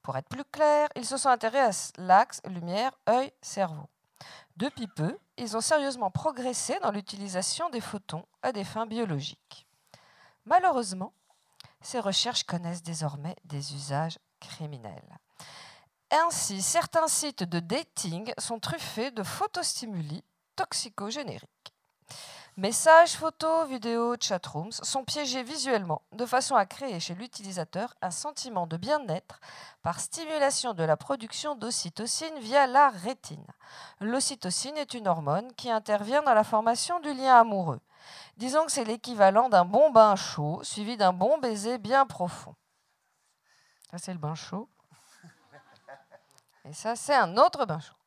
C: Pour être plus clair, ils se sont intéressés à l'axe lumière, œil, cerveau. Depuis peu, ils ont sérieusement progressé dans l'utilisation des photons à des fins biologiques. Malheureusement, ces recherches connaissent désormais des usages criminels. Ainsi, certains sites de dating sont truffés de photostimuli toxicogénériques. Messages, photos, vidéos, chatrooms sont piégés visuellement de façon à créer chez l'utilisateur un sentiment de bien-être par stimulation de la production d'ocytocine via la rétine. L'ocytocine est une hormone qui intervient dans la formation du lien amoureux. Disons que c'est l'équivalent d'un bon bain chaud suivi d'un bon baiser bien profond. Ça, c'est le bain chaud. Et ça, c'est un autre bain chaud.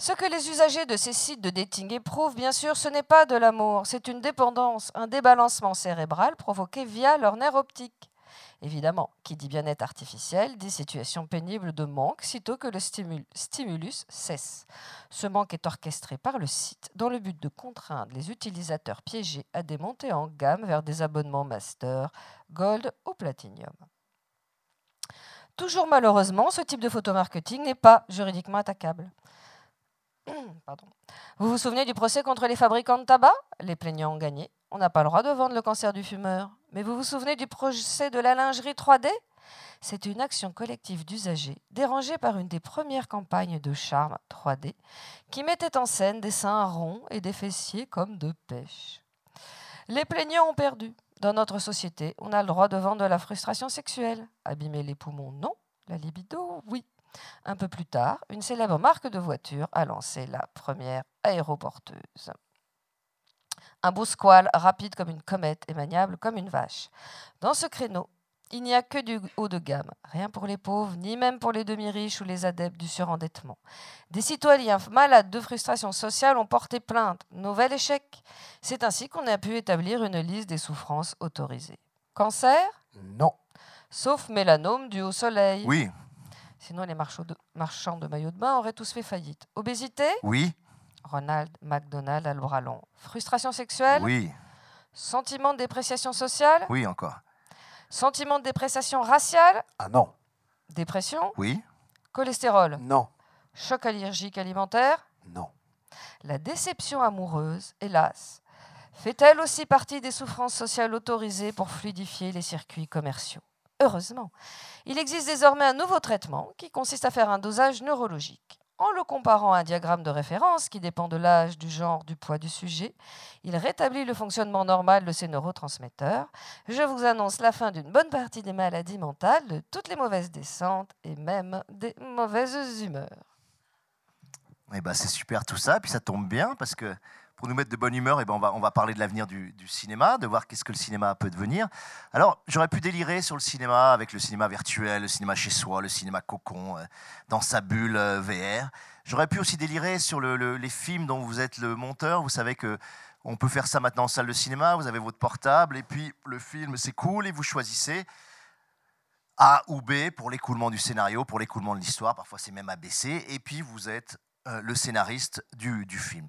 C: Ce que les usagers de ces sites de dating éprouvent, bien sûr, ce n'est pas de l'amour, c'est une dépendance, un débalancement cérébral provoqué via leur nerf optique. Évidemment, qui dit bien-être artificiel dit situation pénible de manque sitôt que le stimulus cesse. Ce manque est orchestré par le site dans le but de contraindre les utilisateurs piégés à démonter en gamme vers des abonnements master, gold ou platinum. Toujours malheureusement, ce type de photomarketing n'est pas juridiquement attaquable. Vous vous souvenez du procès contre les fabricants de tabac? Les plaignants ont gagné. On n'a pas le droit de vendre le cancer du fumeur. Mais vous vous souvenez du procès de la lingerie 3D C'est une action collective d'usagers dérangée par une des premières campagnes de charme 3D qui mettait en scène des seins ronds et des fessiers comme de pêche. Les plaignants ont perdu. Dans notre société, on a le droit de vendre la frustration sexuelle. Abîmer les poumons, non. La libido, oui. Un peu plus tard, une célèbre marque de voiture a lancé la première aéroporteuse. Un beau squal rapide comme une comète et maniable comme une vache. Dans ce créneau, il n'y a que du haut de gamme, rien pour les pauvres, ni même pour les demi-riches ou les adeptes du surendettement. Des citoyens malades de frustration sociale ont porté plainte. Nouvel échec. C'est ainsi qu'on a pu établir une liste des souffrances autorisées. Cancer?
B: Non.
C: Sauf mélanome dû au soleil.
A: Oui.
C: Sinon, les marchands de maillots de bain auraient tous fait faillite. Obésité
A: Oui.
C: Ronald McDonald a le bras long. Frustration sexuelle
A: Oui.
C: Sentiment de dépréciation sociale
A: Oui, encore.
C: Sentiment de dépréciation raciale
B: Ah non.
C: Dépression
A: Oui.
C: Cholestérol
B: Non.
C: Choc allergique alimentaire
B: Non.
C: La déception amoureuse, hélas, fait-elle aussi partie des souffrances sociales autorisées pour fluidifier les circuits commerciaux? Heureusement, il existe désormais un nouveau traitement qui consiste à faire un dosage neurologique. En le comparant à un diagramme de référence qui dépend de l'âge, du genre, du poids du sujet, il rétablit le fonctionnement normal de ces neurotransmetteurs. Je vous annonce la fin d'une bonne partie des maladies mentales, de toutes les mauvaises descentes et même des mauvaises humeurs.
A: Eh ben, c'est super tout ça, puis ça tombe bien parce que pour nous mettre de bonne humeur, eh ben on, va, on va parler de l'avenir du, cinéma, de voir qu'est-ce que le cinéma peut devenir. Alors, j'aurais pu délirer sur le cinéma avec le cinéma virtuel, le cinéma chez soi, le cinéma cocon, euh, dans sa bulle euh, VR. J'aurais pu aussi délirer sur le, le, les films dont vous êtes le monteur. Vous savez que on peut faire ça maintenant en salle de cinéma, vous avez votre portable, et puis le film, c'est cool, et vous choisissez A ou B pour l'écoulement du scénario, pour l'écoulement de l'histoire, parfois c'est même ABC, et puis vous êtes euh, le scénariste du film.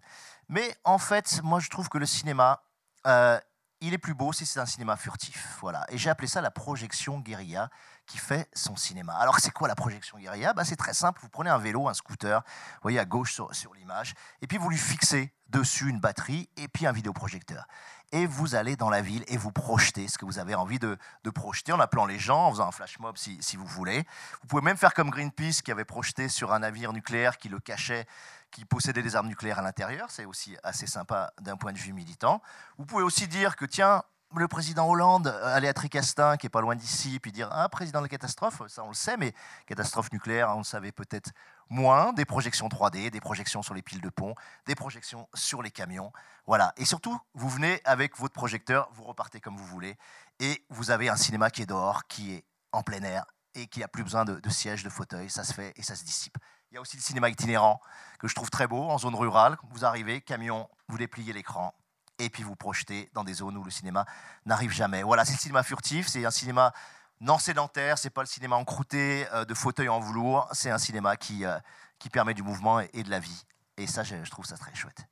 A: Mais en fait, moi, je trouve que le cinéma, euh, il est plus beau si c'est un cinéma furtif. Voilà. Et j'ai appelé ça la projection guérilla qui fait son cinéma. Alors, c'est quoi la projection guérilla? Bah, C'est très simple. Vous prenez un vélo, un scooter, vous voyez à gauche sur, l'image, et puis vous lui fixez dessus une batterie et puis un vidéoprojecteur. Et vous allez dans la ville et vous projetez ce que vous avez envie de, de projeter en appelant les gens, en faisant un flash mob si, si vous voulez. Vous pouvez même faire comme Greenpeace qui avait projeté sur un navire nucléaire qui le cachait qui possédait des armes nucléaires à l'intérieur. C'est aussi assez sympa d'un point de vue militant. Vous pouvez aussi dire que, tiens, le président Hollande allait à Tricastin, qui est pas loin d'ici, puis dire Ah, président de la catastrophe, ça on le sait, mais catastrophe nucléaire, on le savait peut-être moins. Des projections 3D, des projections sur les piles de pont, des projections sur les camions. Voilà. Et surtout, vous venez avec votre projecteur, vous repartez comme vous voulez, et vous avez un cinéma qui est dehors, qui est en plein air, et qui n'a plus besoin de sièges, de fauteuils. Ça se fait et ça se dissipe. Il y a aussi le cinéma itinérant que je trouve très beau en zone rurale. Vous arrivez, camion, vous dépliez l'écran et puis vous projetez dans des zones où le cinéma n'arrive jamais. Voilà, c'est le cinéma furtif, c'est un cinéma non sédentaire, c'est pas le cinéma encrouté euh, de fauteuils en velours, c'est un cinéma qui, euh, qui permet du mouvement et, et de la vie. Et ça, je, je trouve ça très chouette.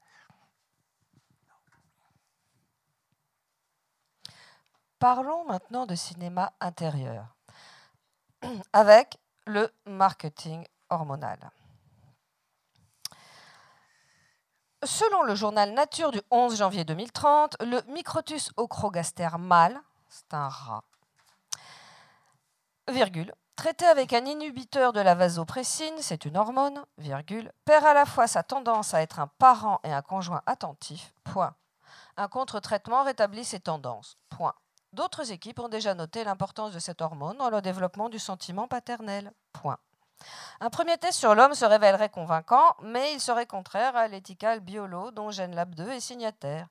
C: Parlons maintenant de cinéma intérieur. avec le marketing hormonal. Selon le journal Nature du 11 janvier 2030, le Microtus ocrogaster mâle, c'est un rat, traité avec un inhibiteur de la vasopressine, c'est une hormone, virgule, perd à la fois sa tendance à être un parent et un conjoint attentif, point. Un contre-traitement rétablit ces tendances, point. D'autres équipes ont déjà noté l'importance de cette hormone dans le développement du sentiment paternel. Point. Un premier test sur l'homme se révélerait convaincant, mais il serait contraire à l'éthical biolo dont GenLab 2 est signataire.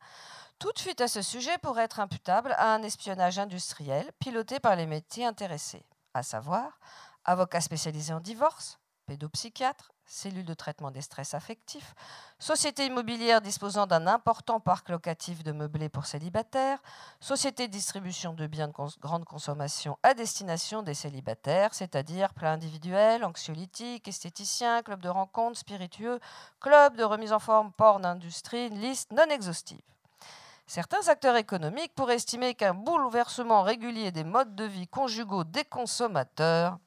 C: Toute fuite à ce sujet pourrait être imputable à un espionnage industriel piloté par les métiers intéressés, à savoir avocats spécialisés en divorce, pédopsychiatres, cellules de traitement des stress affectifs, société immobilière disposant d'un important parc locatif de meublés pour célibataires, société de distribution de biens de grande consommation à destination des célibataires, c'est-à-dire plats individuels, anxiolytiques, esthéticiens, clubs de rencontres, spiritueux, clubs de remise en forme, porn, industrie, une liste non exhaustive. Certains acteurs économiques pourraient estimer qu'un bouleversement régulier des modes de vie conjugaux des consommateurs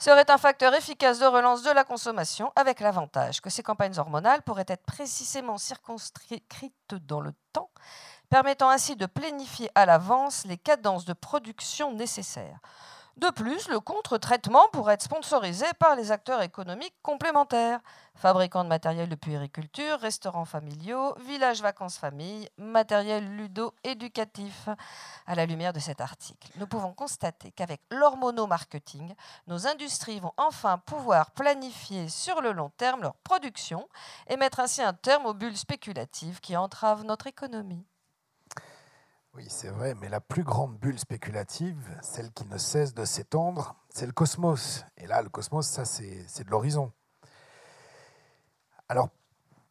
C: serait un facteur efficace de relance de la consommation, avec l'avantage que ces campagnes hormonales pourraient être précisément circonscrites dans le temps, permettant ainsi de planifier à l'avance les cadences de production nécessaires. De plus, le contre-traitement pourrait être sponsorisé par les acteurs économiques complémentaires, fabricants de matériel de puériculture, restaurants familiaux, villages vacances-famille, matériel ludo-éducatif. À la lumière de cet article, nous pouvons constater qu'avec l'hormono-marketing, nos industries vont enfin pouvoir planifier sur le long terme leur production et mettre ainsi un terme aux bulles spéculatives qui entravent notre économie.
B: Oui, c'est vrai, mais la plus grande bulle spéculative, celle qui ne cesse de s'étendre, c'est le cosmos. Et là, le cosmos, ça, c'est de l'horizon. Alors,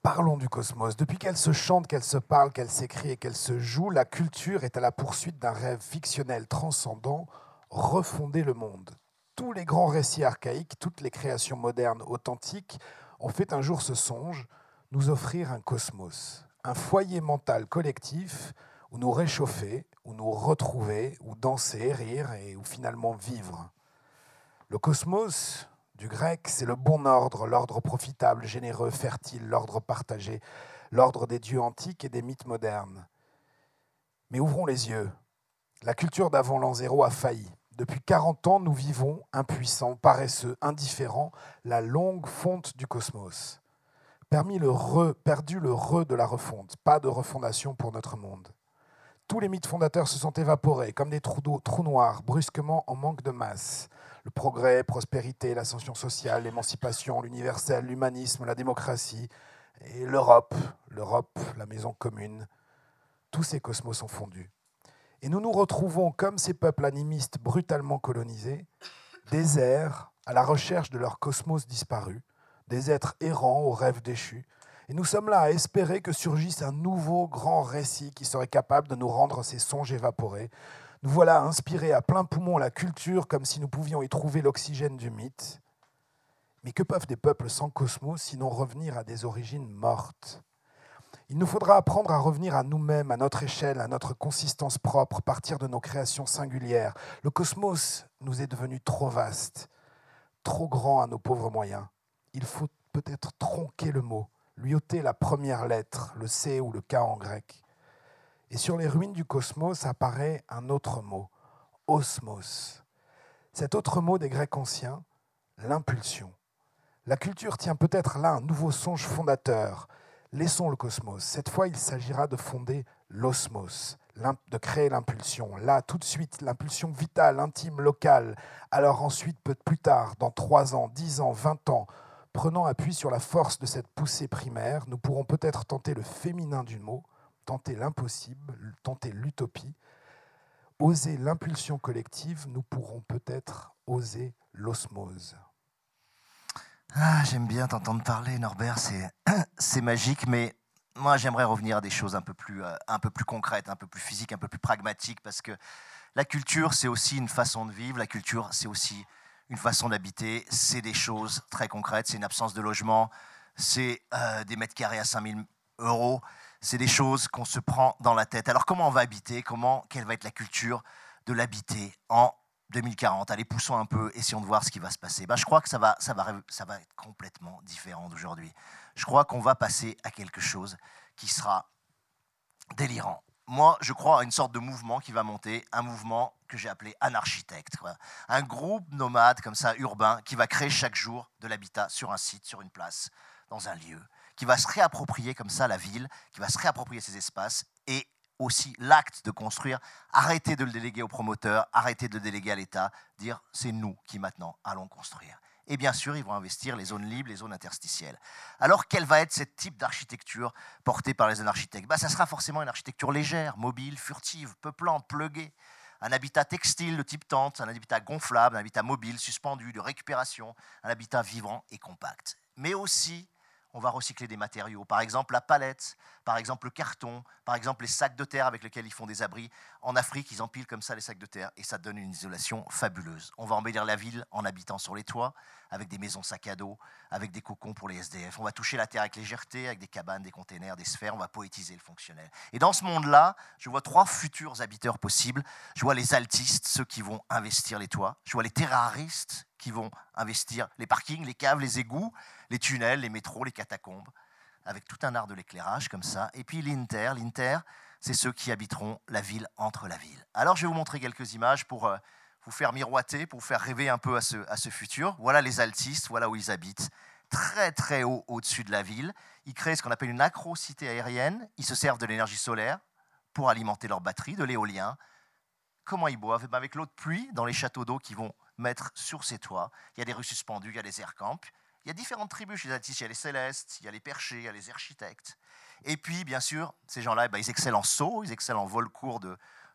B: parlons du cosmos. Depuis qu'elle se chante, qu'elle se parle, qu'elle s'écrit et qu'elle se joue, la culture est à la poursuite d'un rêve fictionnel transcendant, refonder le monde. Tous les grands récits archaïques, toutes les créations modernes authentiques ont fait un jour ce songe, nous offrir un cosmos, un foyer mental collectif ou nous réchauffer, ou nous retrouver, ou danser, rire, et ou finalement vivre. Le cosmos, du grec, c'est le bon ordre, l'ordre profitable, généreux, fertile, l'ordre partagé, l'ordre des dieux antiques et des mythes modernes. Mais ouvrons les yeux. La culture d'avant l'an zéro a failli. Depuis 40 ans, nous vivons, impuissants, paresseux, indifférents, la longue fonte du cosmos. Permis le re, perdu le re de la refonte, pas de refondation pour notre monde tous les mythes fondateurs se sont évaporés comme des trous, noirs, brusquement en manque de masse. Le progrès, prospérité, l'ascension sociale, l'émancipation, l'universel, l'humanisme, la démocratie, et l'Europe, l'Europe, la maison commune, tous ces cosmos sont fondus. Et nous nous retrouvons comme ces peuples animistes brutalement colonisés, déserts, à la recherche de leur cosmos disparu, des êtres errants aux rêves déchus, et nous sommes là à espérer que surgisse un nouveau grand récit qui serait capable de nous rendre ces songes évaporés. Nous voilà inspirés à plein poumon la culture comme si nous pouvions y trouver l'oxygène du mythe. Mais que peuvent des peuples sans cosmos sinon revenir à des origines mortes? Il nous faudra apprendre à revenir à nous-mêmes, à notre échelle, à notre consistance propre, partir de nos créations singulières. Le cosmos nous est devenu trop vaste, trop grand à nos pauvres moyens. Il faut peut-être tronquer le mot lui ôter la première lettre, le C ou le K en grec. Et sur les ruines du cosmos apparaît un autre mot, osmos. Cet autre mot des Grecs anciens, l'impulsion. La culture tient peut-être là un nouveau songe fondateur. Laissons le cosmos. Cette fois, il s'agira de fonder l'osmos, de créer l'impulsion. Là, tout de suite, l'impulsion vitale, intime, locale. Alors ensuite, peu plus tard, dans trois ans, dix ans, vingt ans, Prenant appui sur la force de cette poussée primaire, nous pourrons peut-être tenter le féminin du mot, tenter l'impossible, tenter l'utopie. Oser l'impulsion collective, nous pourrons peut-être oser l'osmose.
A: Ah, J'aime bien t'entendre parler, Norbert, c'est magique, mais moi j'aimerais revenir à des choses un peu, plus, euh, un peu plus concrètes, un peu plus physiques, un peu plus pragmatiques, parce que la culture, c'est aussi une façon de vivre, la culture, c'est aussi une façon d'habiter, c'est des choses très concrètes, c'est une absence de logement, c'est euh, des mètres carrés à 5000 euros, c'est des choses qu'on se prend dans la tête. Alors comment on va habiter? Comment Quelle va être la culture de l'habiter en 2040, allez, poussons un peu, essayons de voir ce qui va se passer. Ben, je crois que ça va, ça, va, ça va être complètement différent d'aujourd'hui. Je crois qu'on va passer à quelque chose qui sera délirant. Moi, je crois à une sorte de mouvement qui va monter, un mouvement que j'ai appelé anarchitecte. Un groupe nomade, comme ça, urbain, qui va créer chaque jour de l'habitat sur un site, sur une place, dans un lieu, qui va se réapproprier comme ça la ville, qui va se réapproprier ces espaces et aussi l'acte de construire, arrêter de le déléguer aux promoteurs, arrêter de le déléguer à l'État, dire c'est nous qui maintenant allons construire. Et bien sûr, ils vont investir les zones libres, les zones interstitielles. Alors, quel va être ce type d'architecture portée par les architectes? Bah, Ça sera forcément une architecture légère, mobile, furtive, peuplant, pluguée. Un habitat textile de type tente, un habitat gonflable, un habitat mobile, suspendu, de récupération, un habitat vivant et compact. Mais aussi on va recycler des matériaux. Par exemple, la palette, par exemple, le carton, par exemple, les sacs de terre avec lesquels ils font des abris. En Afrique, ils empilent comme ça les sacs de terre et ça donne une isolation fabuleuse. On va embellir la ville en habitant sur les toits, avec des maisons sacs à dos, avec des cocons pour les SDF. On va toucher la terre avec légèreté, avec des cabanes, des containers, des sphères. On va poétiser le fonctionnel. Et dans ce monde-là, je vois trois futurs habiteurs possibles. Je vois les altistes, ceux qui vont investir les toits. Je vois les terroristes qui vont investir les parkings, les caves, les égouts, les tunnels, les métros, les catacombes, avec tout un art de l'éclairage comme ça. Et puis l'Inter, l'Inter, c'est ceux qui habiteront la ville entre la ville. Alors je vais vous montrer quelques images pour euh, vous faire miroiter, pour vous faire rêver un peu à ce, futur. Voilà les altistes, voilà où ils habitent, très très haut au-dessus de la ville. Ils créent ce qu'on appelle une acrocité aérienne. Ils se servent de l'énergie solaire pour alimenter leurs batteries, de l'éolien. Comment ils boivent? Eh ben, Avec l'eau de pluie dans les châteaux d'eau qui vont mettre sur ces toits. Il y a des rues suspendues, il y a des aircamps. Il y a différentes tribus chez les artistes. Il y a les célestes, il y a les perchés, il y a les architectes. Et puis, bien sûr, ces gens-là, eh ben, ils excellent en saut, ils excellent en vol court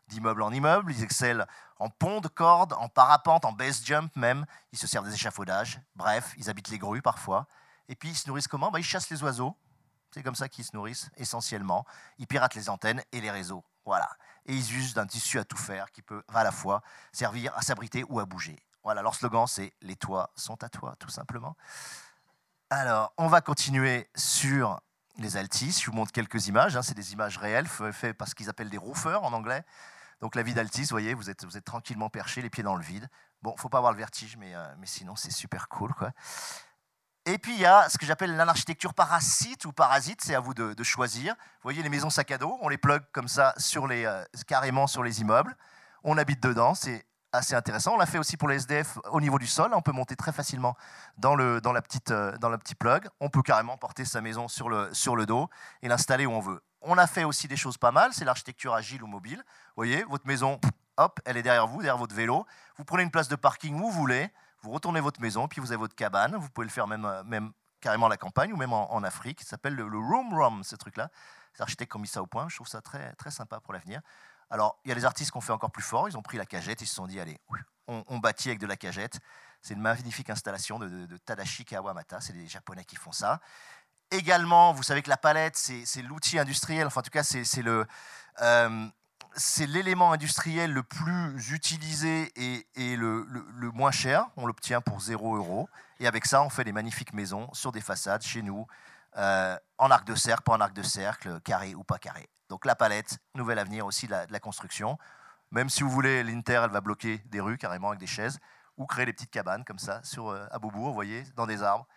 A: d'immeuble en immeuble, ils excellent en pont de corde, en parapente, en base jump même. Ils se servent des échafaudages. Bref, ils habitent les grues parfois. Et puis, ils se nourrissent comment? Ben, Ils chassent les oiseaux. C'est comme ça qu'ils se nourrissent essentiellement. Ils piratent les antennes et les réseaux. Voilà. Et ils usent d'un tissu à tout faire qui peut à la fois servir à s'abriter ou à bouger. Voilà, leur slogan, c'est Les toits sont à toi, tout simplement. Alors, on va continuer sur les Altis. Je vous montre quelques images. Hein. C'est des images réelles faites par ce qu'ils appellent des roofers en anglais. Donc, la vie d'Altis, vous voyez, vous êtes, vous êtes tranquillement perché, les pieds dans le vide. Bon, faut pas avoir le vertige, mais, euh, sinon, c'est super cool. Quoi. Et puis, il y a ce que j'appelle l'architecture parasite ou parasite, c'est à vous de, choisir. Vous voyez les maisons sac à dos, on les plug comme ça sur les, euh, carrément sur les immeubles. On habite dedans, c'est assez intéressant. On l'a fait aussi pour les SDF au niveau du sol. On peut monter très facilement dans le, dans la petite, euh, dans plug. On peut carrément porter sa maison sur le, sur le dos et l'installer où on veut. On a fait aussi des choses pas mal. C'est l'architecture agile ou mobile. Vous voyez, votre maison, hop, elle est derrière vous, derrière votre vélo. Vous prenez une place de parking où vous voulez. Vous retournez votre maison, puis vous avez votre cabane. Vous pouvez le faire même, euh, même carrément à la campagne ou même en, Afrique. Ça s'appelle le, room room, ce truc-là. Les architectes ont mis ça au point. Je trouve ça très, très sympa pour l'avenir. Alors, il y a des artistes qui ont fait encore plus fort. Ils ont pris la cagette, ils se sont dit, allez, on, bâtit avec de la cagette. C'est une magnifique installation de, Tadashi Kawamata. C'est les Japonais qui font ça. Également, vous savez que la palette, c'est l'outil industriel. Enfin, en tout cas, c'est. Euh, l'élément industriel le plus utilisé et, le, moins cher. On l'obtient pour 0 euros. Et avec ça, on fait des magnifiques maisons sur des façades chez nous, euh, en arc de cercle, pas en arc de cercle, carré ou pas carré. Donc la palette, nouvel avenir aussi de la, construction. Même si vous voulez, l'Inter, elle va bloquer des rues carrément avec des chaises, ou créer des petites cabanes comme ça sur, euh, à Beaubourg, vous voyez, dans des arbres,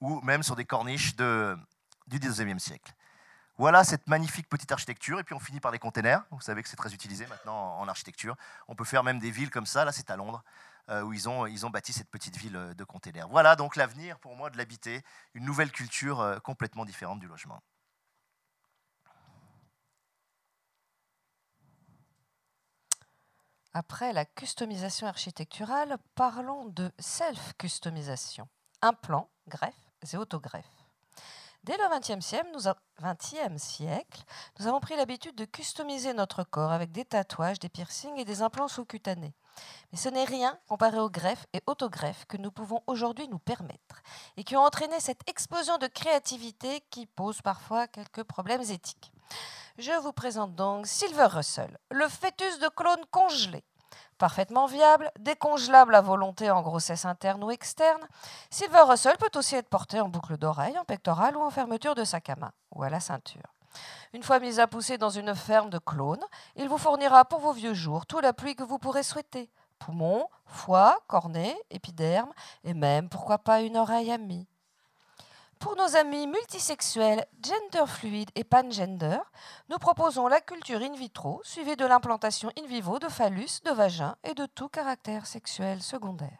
A: ou même sur des corniches du 19e siècle. Voilà cette magnifique petite architecture. Et puis on finit par les containers. Vous savez que c'est très utilisé maintenant en architecture. On peut faire même des villes comme ça. Là, c'est à Londres, euh, où ils ont, ils ont bâti cette petite ville de containers. Voilà donc l'avenir pour moi de l'habiter. Une nouvelle culture euh, complètement différente du logement.
C: Après la customisation architecturale, parlons de self-customisation. Un plan, greffe et autogreffe. Dès le XXe siècle, nous siècle, nous avons pris l'habitude de customiser notre corps avec des tatouages, des piercings et des implants sous-cutanés. Mais ce n'est rien comparé aux greffes et autogreffes que nous pouvons aujourd'hui nous permettre et qui ont entraîné cette explosion de créativité qui pose parfois quelques problèmes éthiques. Je vous présente donc Silver Russell, le fœtus de clone congelé. Parfaitement viable, décongelable à volonté en grossesse interne ou externe, Silver Russell peut aussi être porté en boucle d'oreille, en pectoral ou en fermeture de sac à main ou à la ceinture. Une fois mis à pousser dans une ferme de clones, il vous fournira pour vos vieux jours tout l'appui que vous pourrez souhaiter. Poumons, foie, cornée, épiderme et même, pourquoi pas, une oreille amie. Pour nos amis multisexuels, gender fluide et pangender, nous proposons la culture in vitro suivie de l'implantation in vivo de phallus, de vagin et de tout caractère sexuel secondaire.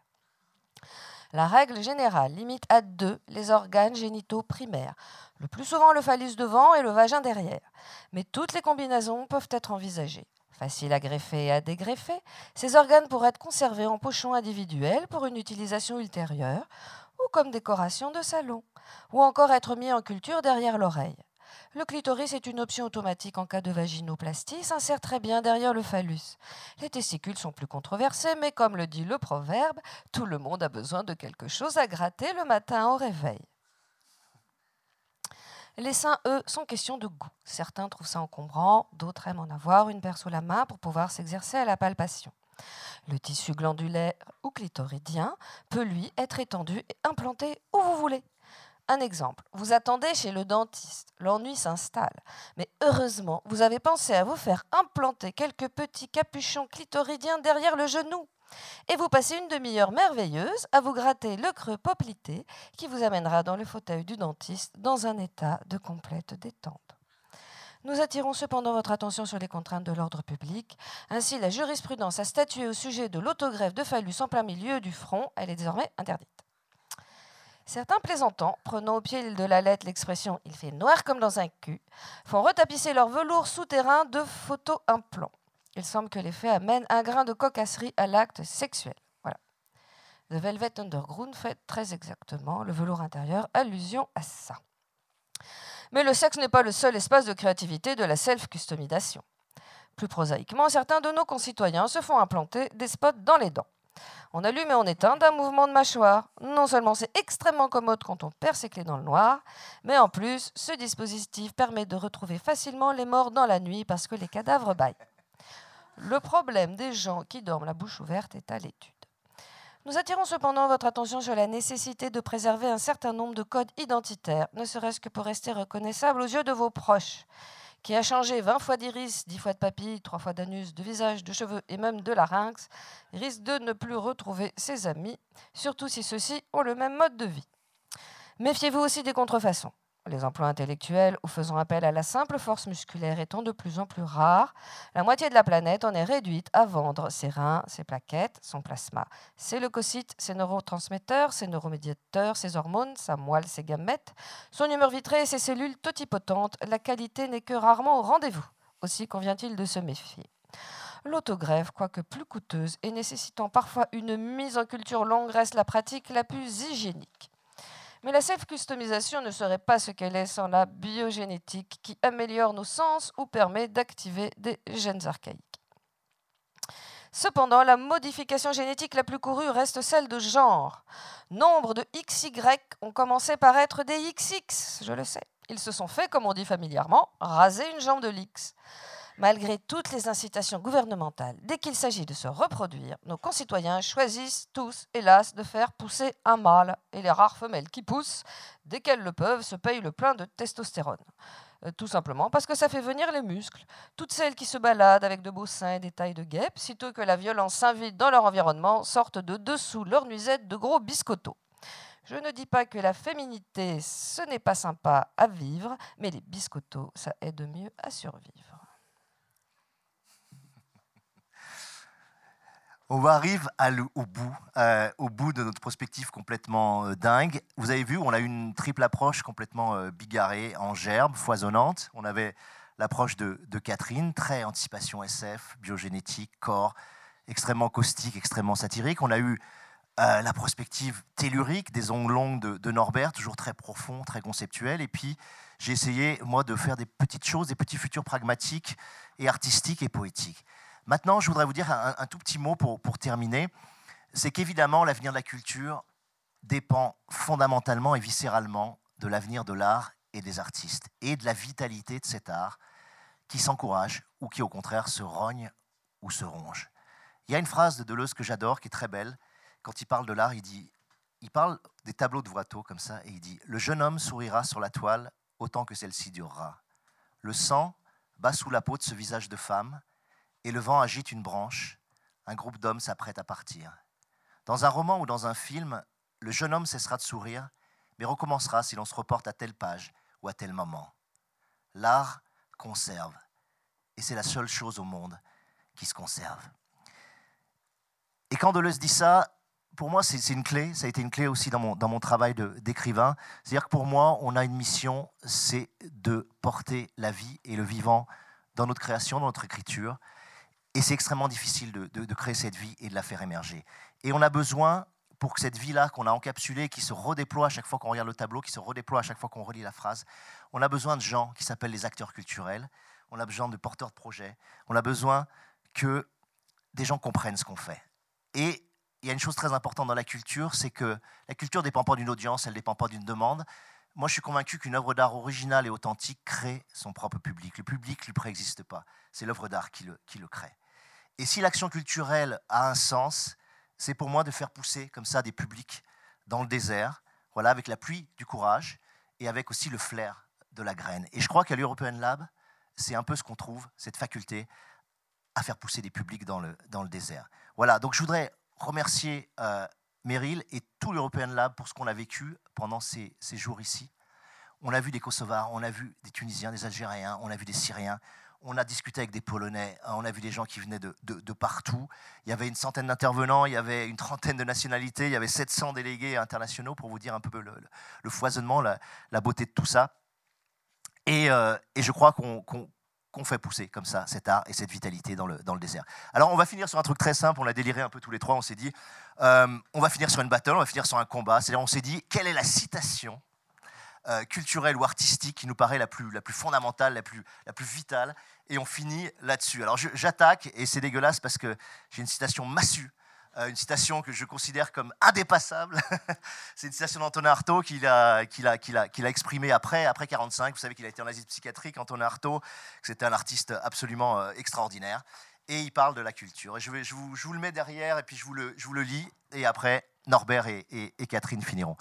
C: La règle générale limite à deux les organes génitaux primaires, le plus souvent le phallus devant et le vagin derrière. Mais toutes les combinaisons peuvent être envisagées. Facile à greffer et à dégreffer, ces organes pourraient être conservés en pochon individuel pour une utilisation ultérieure ou comme décoration de salon, ou encore être mis en culture derrière l'oreille. Le clitoris est une option automatique en cas de vaginoplastie, s'insère très bien derrière le phallus. Les testicules sont plus controversés, mais comme le dit le proverbe, tout le monde a besoin de quelque chose à gratter le matin au réveil. Les seins, eux, sont question de goût. Certains trouvent ça encombrant, d'autres aiment en avoir une paire sous la main pour pouvoir s'exercer à la palpation. Le tissu glandulaire ou clitoridien peut, lui, être étendu et implanté où vous voulez. Un exemple, vous attendez chez le dentiste, l'ennui s'installe, mais heureusement, vous avez pensé à vous faire implanter quelques petits capuchons clitoridiens derrière le genou. Et vous passez une demi-heure merveilleuse à vous gratter le creux poplité qui vous amènera dans le fauteuil du dentiste dans un état de complète détente. Nous attirons cependant votre attention sur les contraintes de l'ordre public. Ainsi, la jurisprudence a statué au sujet de l'autogreffe de phallus en plein milieu du front. Elle est désormais interdite. Certains plaisantants, prenant au pied de la lettre l'expression il fait noir comme dans un cul, font retapisser leur velours souterrain de photo-implants. Il semble que l'effet amène un grain de cocasserie à l'acte sexuel. Voilà. The Velvet Underground fait très exactement le velours intérieur allusion à ça. Mais le sexe n'est pas le seul espace de créativité de la self-customisation. Plus prosaïquement, certains de nos concitoyens se font implanter des spots dans les dents. On allume et on éteint d'un mouvement de mâchoire. Non seulement c'est extrêmement commode quand on perd ses clés dans le noir, mais en plus, ce dispositif permet de retrouver facilement les morts dans la nuit parce que les cadavres baillent. Le problème des gens qui dorment la bouche ouverte est à l'étude. Nous attirons cependant votre attention sur la nécessité de préserver un certain nombre de codes identitaires, ne serait-ce que pour rester reconnaissable aux yeux de vos proches qui a changé 20 fois d'iris, 10 fois de papilles, 3 fois d'anus, de visage, de cheveux et même de larynx, risque de ne plus retrouver ses amis, surtout si ceux-ci ont le même mode de vie. Méfiez-vous aussi des contrefaçons les emplois intellectuels ou faisant appel à la simple force musculaire étant de plus en plus rares, la moitié de la planète en est réduite à vendre ses reins, ses plaquettes, son plasma, ses leucocytes, ses neurotransmetteurs, ses neuromédiateurs, ses hormones, sa moelle, ses gamètes, son humeur vitrée, ses cellules totipotentes. La qualité n'est que rarement au rendez-vous. Aussi convient-il de se méfier. L'autogreffe, quoique plus coûteuse et nécessitant parfois une mise en culture longue, reste la pratique la plus hygiénique. Mais la self-customisation ne serait pas ce qu'elle est sans la biogénétique qui améliore nos sens ou permet d'activer des gènes archaïques. Cependant, la modification génétique la plus courue reste celle de genre. Nombre de XY ont commencé par être des XX, je le sais. Ils se sont fait, comme on dit familièrement, raser une jambe de l'X. Malgré toutes les incitations gouvernementales, dès qu'il s'agit de se reproduire, nos concitoyens choisissent tous, hélas, de faire pousser un mâle. Et les rares femelles qui poussent, dès qu'elles le peuvent, se payent le plein de testostérone. Euh, tout simplement parce que ça fait venir les muscles. Toutes celles qui se baladent avec de beaux seins et des tailles de guêpes, sitôt que la violence s'invite dans leur environnement, sortent de dessous leur nuisette de gros biscottos. Je ne dis pas que la féminité, ce n'est pas sympa à vivre, mais les biscottos, ça aide mieux à survivre.
A: On arrive au, bout, euh, au bout de notre prospective complètement euh, dingue. Vous avez vu, on a une triple approche complètement euh, bigarrée, en gerbe, foisonnante. On avait l'approche de, Catherine, très anticipation SF, biogénétique, corps, extrêmement caustique, extrêmement satirique. On a eu la prospective tellurique, des ongles longues de, de, Norbert, toujours très profond, très conceptuel. Et puis, j'ai essayé, moi, de faire des petites choses, des petits futurs pragmatiques et artistiques et poétiques. Maintenant, je voudrais vous dire un, tout petit mot pour, terminer. C'est qu'évidemment, l'avenir de la culture dépend fondamentalement et viscéralement de l'avenir de l'art et des artistes et de la vitalité de cet art qui s'encourage ou qui au contraire se rogne ou se ronge. Il y a une phrase de Deleuze que j'adore qui est très belle. Quand il parle de l'art, il dit il parle des tableaux de Watteau comme ça et il dit Le jeune homme sourira sur la toile autant que celle-ci durera. Le sang bat sous la peau de ce visage de femme et le vent agite une branche, un groupe d'hommes s'apprête à partir. Dans un roman ou dans un film, le jeune homme cessera de sourire, mais recommencera si l'on se reporte à telle page ou à tel moment. L'art conserve, et c'est la seule chose au monde qui se conserve. Et quand Deleuze dit ça, pour moi, c'est une clé, ça a été une clé aussi dans mon, dans mon travail d'écrivain. C'est-à-dire que pour moi, on a une mission, c'est de porter la vie et le vivant dans notre création, dans notre écriture. Et c'est extrêmement difficile de, créer cette vie et de la faire émerger. Et on a besoin, pour que cette vie-là qu'on a encapsulée, qui se redéploie à chaque fois qu'on regarde le tableau, qui se redéploie à chaque fois qu'on relit la phrase, on a besoin de gens qui s'appellent les acteurs culturels, on a besoin de porteurs de projets, on a besoin que des gens comprennent ce qu'on fait. Et il y a une chose très importante dans la culture, c'est que la culture ne dépend pas d'une audience, elle ne dépend pas d'une demande. Moi, je suis convaincu qu'une œuvre d'art originale et authentique crée son propre public. Le public ne lui préexiste pas. C'est l'œuvre d'art qui le crée. Et si l'action culturelle a un sens, c'est pour moi de faire pousser comme ça des publics dans le désert, voilà, avec la pluie du courage et avec aussi le flair de la graine. Et je crois qu'à l'European Lab, c'est un peu ce qu'on trouve, cette faculté à faire pousser des publics dans le, dans le désert. Voilà, donc je voudrais remercier euh, Meryl et tout l'European Lab pour ce qu'on a vécu pendant ces, ces, jours ici. On a vu des Kosovars, on a vu des Tunisiens, des Algériens, on a vu des Syriens, on a discuté avec des Polonais, on a vu des gens qui venaient de, de, partout. Il y avait une centaine d'intervenants, il y avait une trentaine de nationalités, il y avait 700 délégués internationaux pour vous dire un peu le, le foisonnement, la, beauté de tout ça. Et, euh, je crois qu'on qu'on fait pousser comme ça cet art et cette vitalité dans le, dans le désert. Alors on va finir sur un truc très simple, on l'a déliré un peu tous les trois, on s'est dit, euh, on va finir sur une battle, on va finir sur un combat, c'est-à-dire on s'est dit, quelle est la citation euh, culturelle ou artistique qui nous paraît la plus, la plus fondamentale, la plus, la plus vitale, et on finit là-dessus. Alors j'attaque, et c'est dégueulasse parce que j'ai une citation massue euh, une citation que je considère comme indépassable. c'est une citation d'Antonin Artaud qu'il a, exprimée après, après 45. Vous savez qu'il a été en Asie psychiatrique, Antonin Artaud, que c'était un artiste absolument euh, extraordinaire. Et il parle de la culture. Et je, vous, le mets derrière et puis je vous le, lis. Et après, Norbert et, et, et Catherine finiront.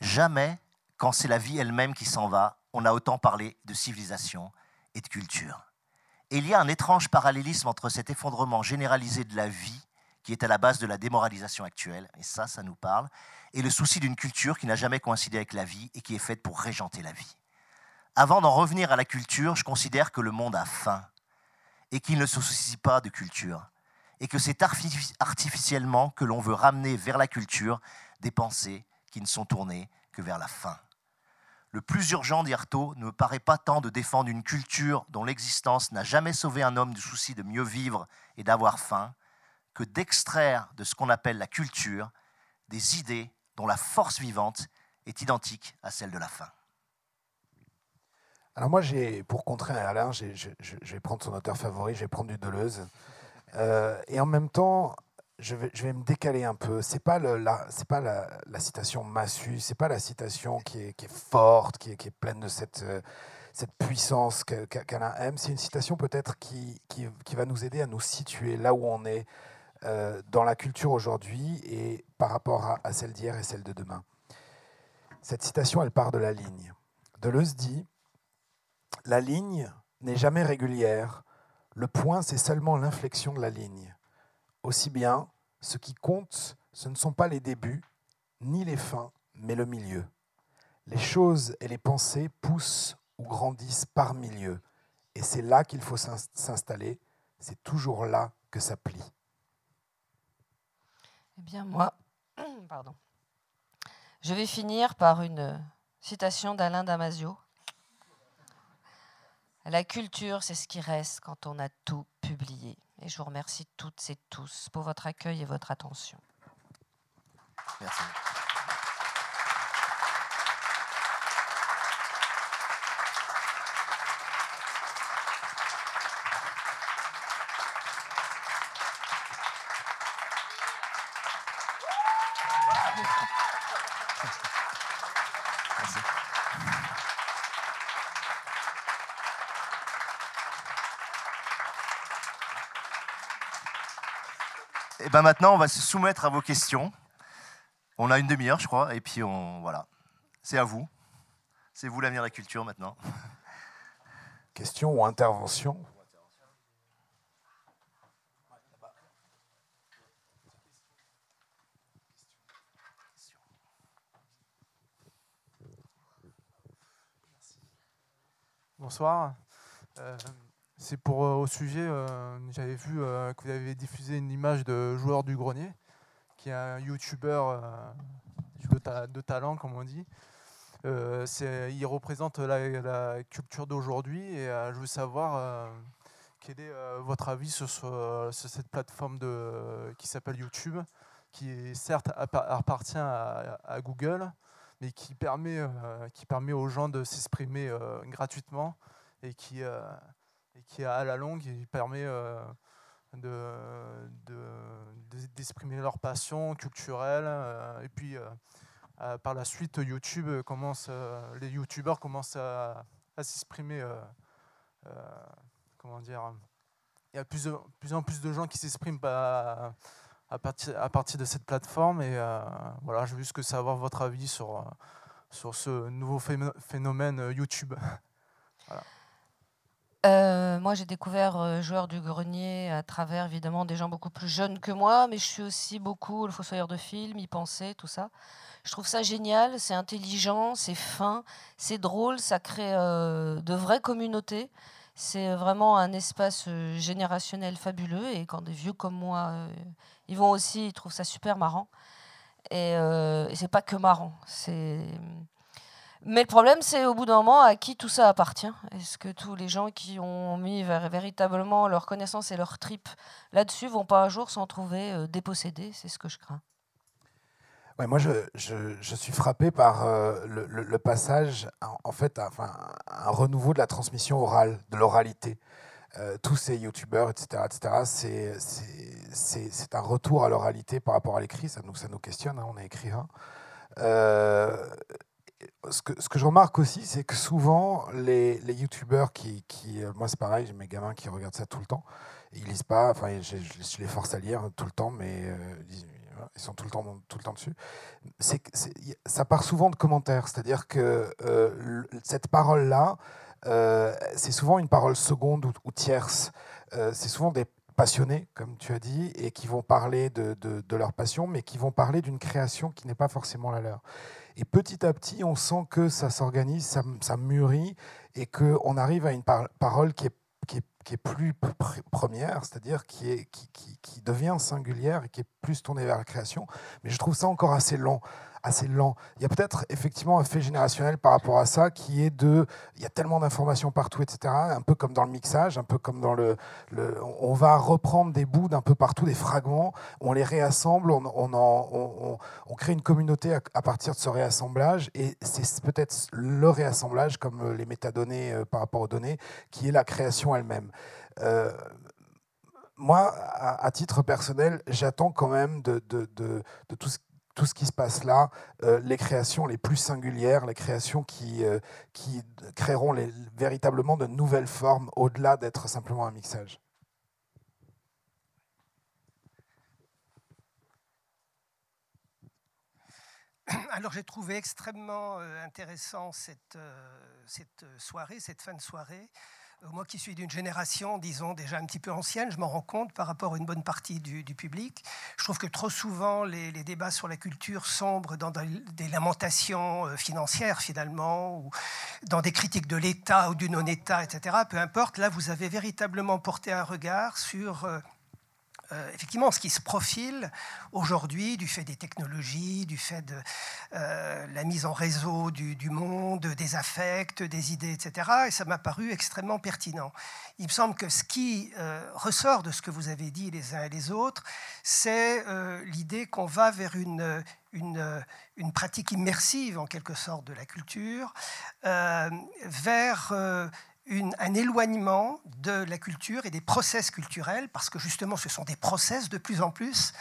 A: Jamais, quand c'est la vie elle-même qui s'en va, on a autant parlé de civilisation et de culture. Il y a un étrange parallélisme entre cet effondrement généralisé de la vie qui est à la base de la démoralisation actuelle, et ça, ça nous parle, et le souci d'une culture qui n'a jamais coïncidé avec la vie et qui est faite pour régenter la vie. Avant d'en revenir à la culture, je considère que le monde a faim et qu'il ne se soucie pas de culture, et que c'est artificiellement que l'on veut ramener vers la culture des pensées qui ne sont tournées que vers la faim. Le plus urgent, dit Artaud, ne me paraît pas tant de défendre une culture dont l'existence n'a jamais sauvé un homme du souci de mieux vivre et d'avoir faim, que d'extraire de ce qu'on appelle la culture des idées dont la force vivante est identique à celle de la faim.
B: Alors moi, j'ai, pour contrer Alain, je, vais prendre son auteur favori, je vais prendre du Deleuze. Euh, et en même temps, je vais, me décaler un peu. C'est pas la, pas la, citation massue, c'est pas la citation qui est, forte, qui est, pleine de cette, euh, cette puissance qu'Alain aime. C'est une citation peut-être qui, va nous aider à nous situer là où on est, euh, dans la culture aujourd'hui et par rapport à, celle d'hier et celle de demain. Cette citation, elle part de la ligne. Deleuze dit La ligne n'est jamais régulière. Le point, c'est seulement l'inflexion de la ligne. Aussi bien, ce qui compte, ce ne sont pas les débuts, ni les fins, mais le milieu. Les choses et les pensées poussent ou grandissent par milieu. Et c'est là qu'il faut s'installer. C'est toujours là que ça plie.
C: Eh bien, moi, pardon. Je vais finir par une citation d'Alain Damasio. La culture, c'est ce qui reste quand on a tout publié. Et je vous remercie toutes et tous pour votre accueil et votre attention.
A: Et ben maintenant, on va se soumettre à vos questions. On a une demi-heure, je crois, et puis on voilà. C'est à vous. C'est vous l'avenir de la culture maintenant.
B: Question ou intervention?
E: Bonsoir. Euh, c'est pour au sujet, j'avais vu que vous avez diffusé une image de joueur du grenier, qui est un youtubeur de, talent, comme on dit. il représente la, culture d'aujourd'hui et je veux savoir quel est votre avis sur, cette plateforme de, qui s'appelle YouTube, qui certes appartient à, Google, mais qui permet, euh, qui permet aux gens de s'exprimer euh, gratuitement et qui, euh, et qui, à la longue, permet d'exprimer de, leur passion culturelle. et puis, par la suite, YouTube commence, les YouTubeurs commencent à, s'exprimer comment dire, il y a plus, plus en plus de gens qui s'expriment à, à, partir, à partir de cette plateforme. Et euh, voilà, je veux juste savoir votre avis sur, euh, sur ce nouveau phénomène euh,
C: moi, j'ai découvert Joueur du Grenier à travers évidemment des gens beaucoup plus jeunes que moi, mais je suis aussi beaucoup le fossoyeur de films, y penser, tout ça. Je trouve ça génial, c'est intelligent, c'est fin, c'est drôle, ça crée de vraies communautés. C'est vraiment un espace euh, générationnel fabuleux et quand des vieux comme moi euh, ils vont aussi, ils trouvent ça super marrant. Et, euh, c'est pas que marrant. C'est mais le problème, c'est au bout d'un moment à qui tout ça appartient? Est-ce que tous les gens qui ont mis véritablement leur connaissance et leur trip là-dessus vont pas un jour s'en trouver dépossédés? C'est ce que je crains
B: moi, je, je, suis frappé par euh, le, passage, en, fait, enfin, un renouveau de la transmission orale, de l'oralité. Euh, tous ces youtubeurs, etc., etc., c'est un retour à l'oralité par rapport à l'écrit. Ça nous, ça nous questionne, hein, on est écrivain. Euh, ce, que, ce que je remarque aussi, c'est que souvent, les, les youtubeurs qui, qui moi c'est pareil, j'ai mes gamins qui regardent ça tout le temps, ils lisent pas, enfin, je, les force à lire tout le temps, mais ils sont tout le temps, tout le temps dessus. C'est, ça part souvent de commentaires, c'est-à-dire que euh, cette parole-là, euh, c'est souvent une parole seconde ou, tierce. Euh, c'est souvent des passionnés, comme tu as dit, et qui vont parler de, de, leur passion, mais qui vont parler d'une création qui n'est pas forcément la leur. Et petit à petit, on sent que ça s'organise, ça, ça mûrit, et qu'on arrive à une parole qui est qui est plus première, c'est-à-dire qui, est, qui, qui, qui, devient singulière et qui est plus tournée vers la création. Mais je trouve ça encore assez long assez lent. Il y a peut-être effectivement un fait générationnel par rapport à ça qui est de, il y a tellement d'informations partout, etc. Un peu comme dans le mixage, un peu comme dans le, on va reprendre des bouts d'un peu partout, des fragments, on les réassemble, on, on, on, crée une communauté à, partir de ce réassemblage et c'est peut-être le réassemblage, comme les métadonnées euh, par rapport aux données, qui est la création elle-même. Euh, moi, à, titre personnel, j'attends quand même de, tout ce qui se passe là, euh, les créations les plus singulières, les créations qui, euh, créeront véritablement de nouvelles formes au-delà d'être simplement un mixage.
F: Alors j'ai trouvé extrêmement intéressant cette soirée, cette fin de soirée. Euh, moi qui suis d'une génération, disons, déjà un petit peu ancienne, je m'en rends compte par rapport à une bonne partie du, public. Je trouve que trop souvent, les, débats sur la culture sombrent dans des lamentations euh, financières, finalement, ou dans des critiques de l'État ou du non-État, etc. Peu importe, là, vous avez véritablement porté un regard sur... Euh, effectivement ce qui se profile aujourd'hui du fait des technologies, du fait de euh, la mise en réseau du, monde, des affects, des idées, etc. Et ça m'a paru extrêmement pertinent. Il me semble que ce qui euh, ressort de ce que vous avez dit les uns et les autres, c'est l'idée qu'on va vers une, une, une, pratique immersive, en quelque sorte, de la culture, vers un éloignement de la culture et des process culturels, parce que justement ce sont des process de plus en plus,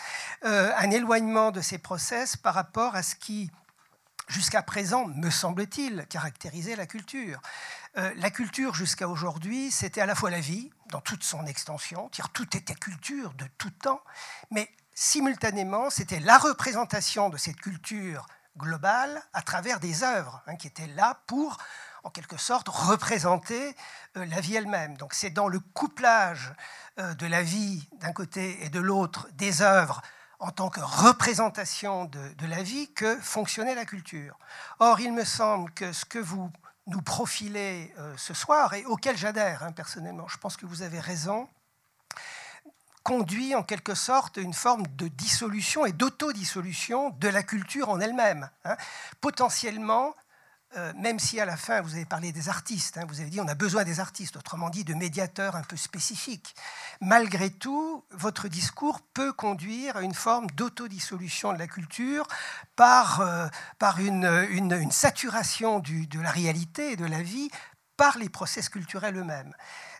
F: euh, un éloignement de ces process par rapport à ce qui, jusqu'à présent, me semble-t-il, caractérisait la culture. Euh, la culture, jusqu'à aujourd'hui, c'était à la fois la vie, dans toute son extension, tout était culture de tout temps, mais simultanément, c'était la représentation de cette culture globale à travers des œuvres hein, qui étaient là pour en quelque sorte, représenter euh, la vie elle-même. Donc c'est dans le couplage euh, de la vie d'un côté et de l'autre des œuvres en tant que représentation de, la vie que fonctionnait la culture. Or, il me semble que ce que vous nous profiler ce soir et auquel j'adhère hein, personnellement. Je pense que vous avez raison conduit en quelque sorte une forme de dissolution et d'autodissolution de la culture en elle-même. Hein. Potentiellement, euh, même si à la fin vous avez parlé des artistes, hein, vous avez dit on a besoin des artistes, autrement dit de médiateurs un peu spécifiques. Malgré tout, votre discours peut conduire à une forme d'autodissolution de la culture par, euh, par une, une, saturation de la réalité et de la vie par les process culturels eux-mêmes.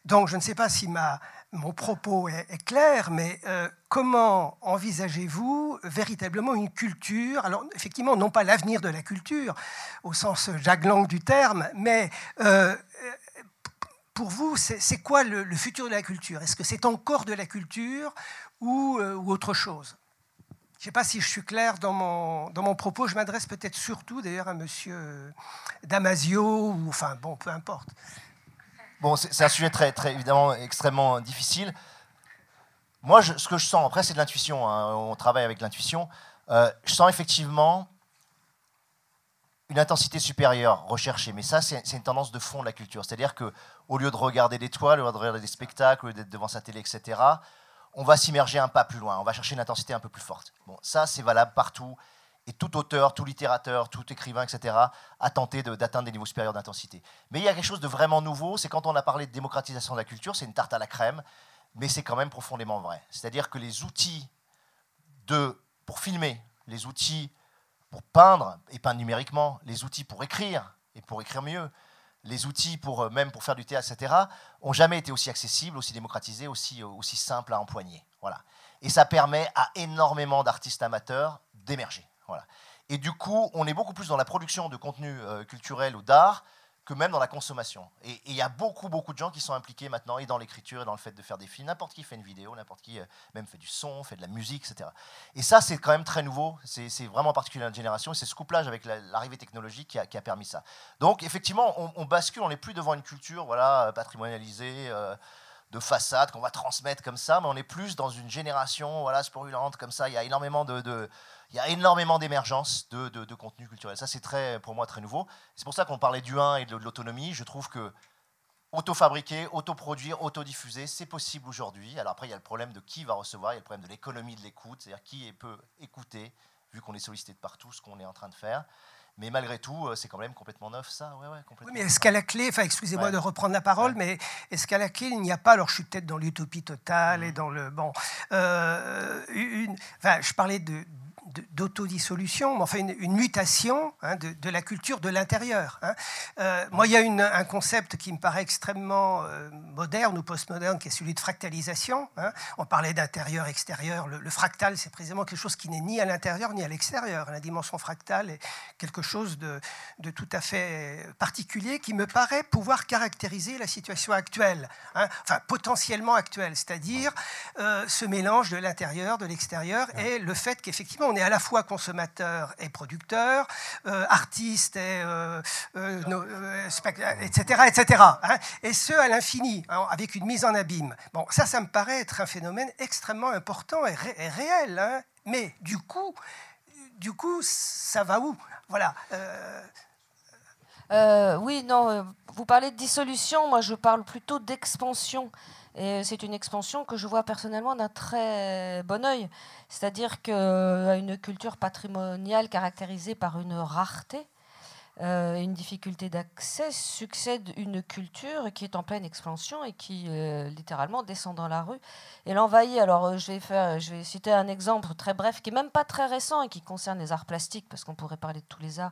F: Donc je ne sais pas si ma, mon propos est, clair, mais euh, comment envisagez-vous véritablement une culture? Alors, effectivement, non pas l'avenir de la culture, au sens jaglang du terme, mais euh, pour vous, c'est quoi le, futur de la culture? Est-ce que c'est encore de la culture ou, euh, autre chose? Je ne sais pas si je suis clair dans mon, dans mon propos. Je m'adresse peut-être surtout d'ailleurs à M. Damasio, ou enfin bon, peu importe.
A: Bon, c'est un sujet très, très, évidemment extrêmement difficile. Moi, ce que je sens, après, c'est de l'intuition. Hein, on travaille avec l'intuition. Euh, je sens effectivement une intensité supérieure recherchée. Mais ça, c'est une tendance de fond de la culture. C'est-à-dire qu'au lieu de regarder des toiles, au lieu de regarder des spectacles, au lieu d'être devant sa télé, etc., on va s'immerger un pas plus loin. On va chercher une intensité un peu plus forte. Bon, ça, c'est valable partout. Et tout auteur, tout littérateur, tout écrivain, etc., a tenté d'atteindre des niveaux supérieurs d'intensité. Mais il y a quelque chose de vraiment nouveau, c'est quand on a parlé de démocratisation de la culture, c'est une tarte à la crème, mais c'est quand même profondément vrai. C'est-à-dire que les outils pour filmer, les outils pour peindre, et peindre numériquement, les outils pour écrire, et pour écrire mieux, les outils pour euh, même pour faire du théâtre, etc., ont jamais été aussi accessibles, aussi démocratisés, aussi, aussi simples à empoigner. Voilà. Et ça permet à énormément d'artistes amateurs d'émerger. Et du coup, on est beaucoup plus dans la production de contenu euh, culturel ou d'art que même dans la consommation. Et il y a beaucoup, beaucoup de gens qui sont impliqués maintenant, et dans l'écriture, et dans le fait de faire des films. N'importe qui fait une vidéo, n'importe qui euh, même fait du son, fait de la musique, etc. Et ça, c'est quand même très nouveau. C'est vraiment particulier à notre génération. C'est ce couplage avec l'arrivée technologique qui a, permis ça. Donc, effectivement, on, bascule, on n'est plus devant une culture voilà, patrimonialisée. Euh, de façade qu'on va transmettre comme ça, mais on est plus dans une génération voilà, comme ça. Il y a énormément de, il y a énormément d'émergence de, de, contenu culturel. Ça, c'est très, pour moi très nouveau. C'est pour ça qu'on parlait du 1 et de, l'autonomie. Je trouve que auto-fabriquer, auto-produire, auto-diffuser, c'est possible aujourd'hui. Alors après, il y a le problème de qui va recevoir, il y a le problème de l'économie de l'écoute, c'est-à-dire qui peut écouter, vu qu'on est sollicité de partout, ce qu'on est en train de faire. Mais malgré tout, euh, c'est quand même complètement neuf, ça. Ouais, ouais, complètement
F: oui, mais est-ce qu'à la clé, enfin, excusez-moi de reprendre la parole, mais est-ce qu'à la clé, il n'y a pas, alors je suis peut-être dans l'utopie totale et mmh. dans le. Bon. Euh, une, enfin, je parlais de, d'autodissolution, enfin une, mutation hein, de, la culture de l'intérieur. Hein. Euh, moi, il y a un concept qui me paraît extrêmement euh, moderne ou postmoderne, qui est celui de fractalisation. Hein. On parlait d'intérieur-extérieur. Le, fractal, c'est précisément quelque chose qui n'est ni à l'intérieur ni à l'extérieur. La dimension fractale est quelque chose de, tout à fait particulier qui me paraît pouvoir caractériser la situation actuelle, enfin potentiellement actuelle, c'est-à-dire euh, ce mélange de l'intérieur, de l'extérieur et le fait qu'effectivement on est à la fois consommateur et producteur, euh, artiste et euh, etc., euh, etc. Hein, et ce à l'infini, hein, avec une mise en abîme. Bon, ça, ça me paraît être un phénomène extrêmement important et, réel. Hein. mais du coup, du coup, ça va où? Voilà.
C: oui, non, vous parlez de dissolution, moi je parle plutôt d'expansion. Et c'est une expansion que je vois personnellement d'un très bon oeil. C'est-à-dire qu'à une culture patrimoniale caractérisée par une rareté, euh, une difficulté d'accès, succède une culture qui est en pleine expansion et qui euh, littéralement descend dans la rue et l'envahit. Alors je vais, faire, je vais citer un exemple très bref qui n'est même pas très récent et qui concerne les arts plastiques, parce qu'on pourrait parler de tous les arts,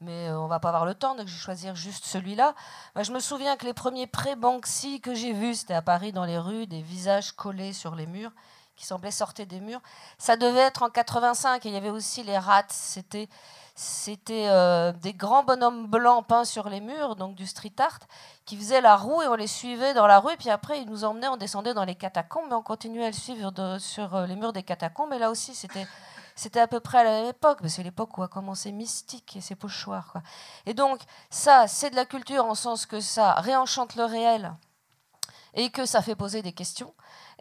C: mais on va pas avoir le temps, donc je vais choisir juste celui-là. Je me souviens que les premiers pré-Banksy que j'ai vus, c'était à Paris dans les rues, des visages collés sur les murs qui semblaient sortir des murs. Ça devait être en 85 et il y avait aussi les rats. C'était c'était euh, des grands bonhommes blancs peints sur les murs, donc du street art, qui faisaient la roue et on les suivait dans la rue. Puis après, ils nous emmenaient, on descendait dans les catacombes et on continuait à le suivre sur euh, les murs des catacombes. Et là aussi, c'était c'était à peu près à la même époque, mais c'est l'époque où a commencé Mystique et ses pochoirs. Et donc, ça, c'est de la culture en sens que ça réenchante le réel et que ça fait poser des questions.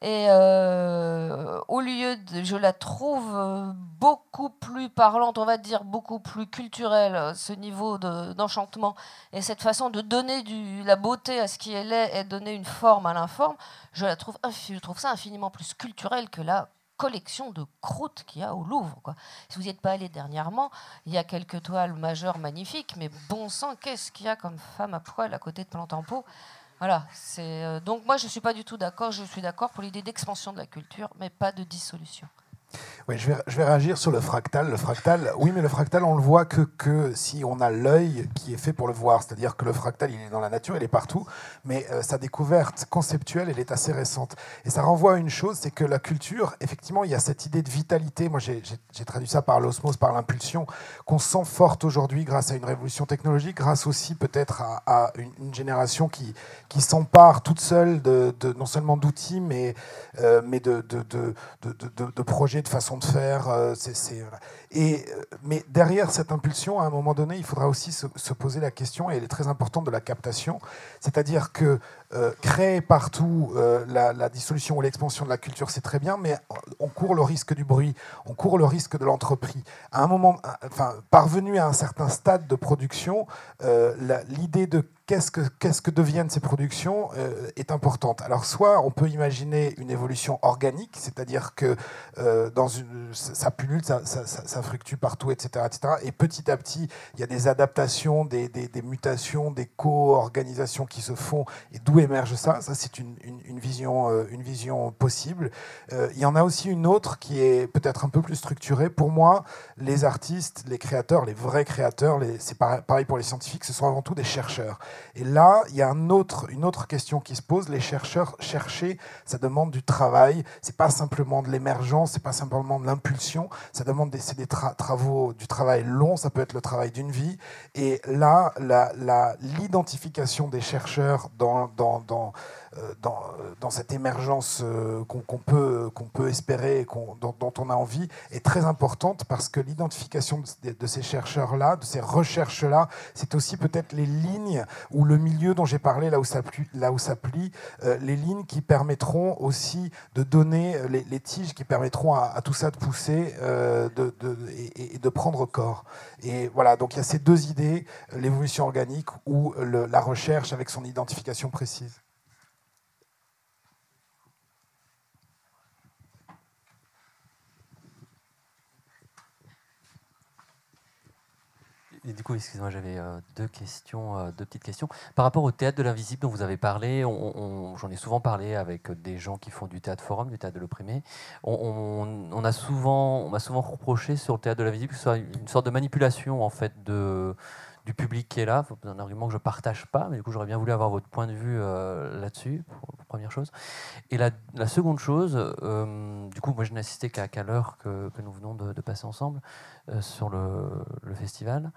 C: Et euh, au lieu de, je la trouve euh, beaucoup plus parlante, on va dire beaucoup plus culturelle, ce niveau d'enchantement et cette façon de donner la beauté à ce qui est laid et donner une forme à l'informe, je la trouve, je trouve ça infiniment plus culturel que la collection de croûtes qu'il y a au Louvre. Si vous n'y êtes pas allé dernièrement, il y a quelques toiles majeures magnifiques, mais bon sang, qu'est-ce qu'il y a comme femme à poil à côté de Plantempo voilà, euh, donc moi je suis pas du tout d'accord. Je suis d'accord pour l'idée d'expansion de la culture, mais pas de dissolution.
B: Oui, je vais, je vais, réagir sur le fractal. Le fractal, oui, mais le fractal, on le voit que, que si on a l'œil qui est fait pour le voir. C'est-à-dire que le fractal, il est dans la nature, il est partout, mais euh, sa découverte conceptuelle, elle est assez récente. Et ça renvoie à une chose, c'est que la culture, effectivement, il y a cette idée de vitalité. Moi, j'ai traduit ça par l'osmose, par l'impulsion, qu'on sent forte aujourd'hui grâce à une révolution technologique, grâce aussi peut-être à, une, génération qui, qui s'empare toute seule de, non seulement d'outils, mais, euh, mais de, de, de projets de façon de faire. Euh, euh, mais derrière cette impulsion, à un moment donné, il faudra aussi se, poser la question, et elle est très importante, de la captation. C'est-à-dire que euh, créer partout la, dissolution ou l'expansion de la culture, c'est très bien, mais on court le risque du bruit, on court le risque de l'entreprise. À un moment, enfin, parvenu à un certain stade de production, l'idée de qu'est-ce que, que deviennent ces productions euh, est importante. Alors, soit on peut imaginer une évolution organique, c'est-à-dire que euh, ça pullule, ça, ça, ça, fluctue partout, etc., etc. Et petit à petit, il y a des adaptations, des, des, mutations, des co-organisations qui se font. Et d'où émerge ça? Ça, c'est une, une, vision, euh, une vision possible. il y en a aussi une autre qui est peut-être un peu plus structurée. Pour moi, les artistes, les créateurs, les vrais créateurs, c'est pareil pour les scientifiques, ce sont avant tout des chercheurs. Et là, il y a un autre, une autre question qui se pose. Les chercheurs, chercher, ça demande du travail. C'est pas simplement de l'émergence, c'est pas simplement de l'impulsion. Ça demande des travaux, du travail long. Ça peut être le travail d'une vie. Et là, l'identification la, des chercheurs dans, dans, dans, dans, cette émergence euh, qu'on peut, espérer, dont, dont, on a envie, est très importante parce que l'identification de, ces chercheurs-là, de ces recherches-là, c'est aussi peut-être les lignes ou le milieu dont j'ai parlé, là où ça plie, euh, les lignes qui permettront aussi de donner les, tiges qui permettront à, tout ça de pousser et, de prendre corps. Et voilà, donc il y a ces deux idées, l'évolution organique ou la recherche avec son identification précise.
G: Du coup, excusez-moi, j'avais euh, deux questions, euh, deux petites questions. Par rapport au théâtre de l'invisible dont vous avez parlé, j'en ai souvent parlé avec des gens qui font du théâtre forum, du théâtre de l'opprimé. On, on m'a souvent reproché sur le théâtre de l'invisible que ce soit une sorte de manipulation en fait de du public qui est là. C'est un argument que je ne partage pas, mais du coup, j'aurais bien voulu avoir votre point de vue euh, là-dessus, première chose. Et la, seconde chose, euh, du coup, moi, je n'ai assisté qu'à l'heure que, nous venons de, passer ensemble euh, sur le, festival.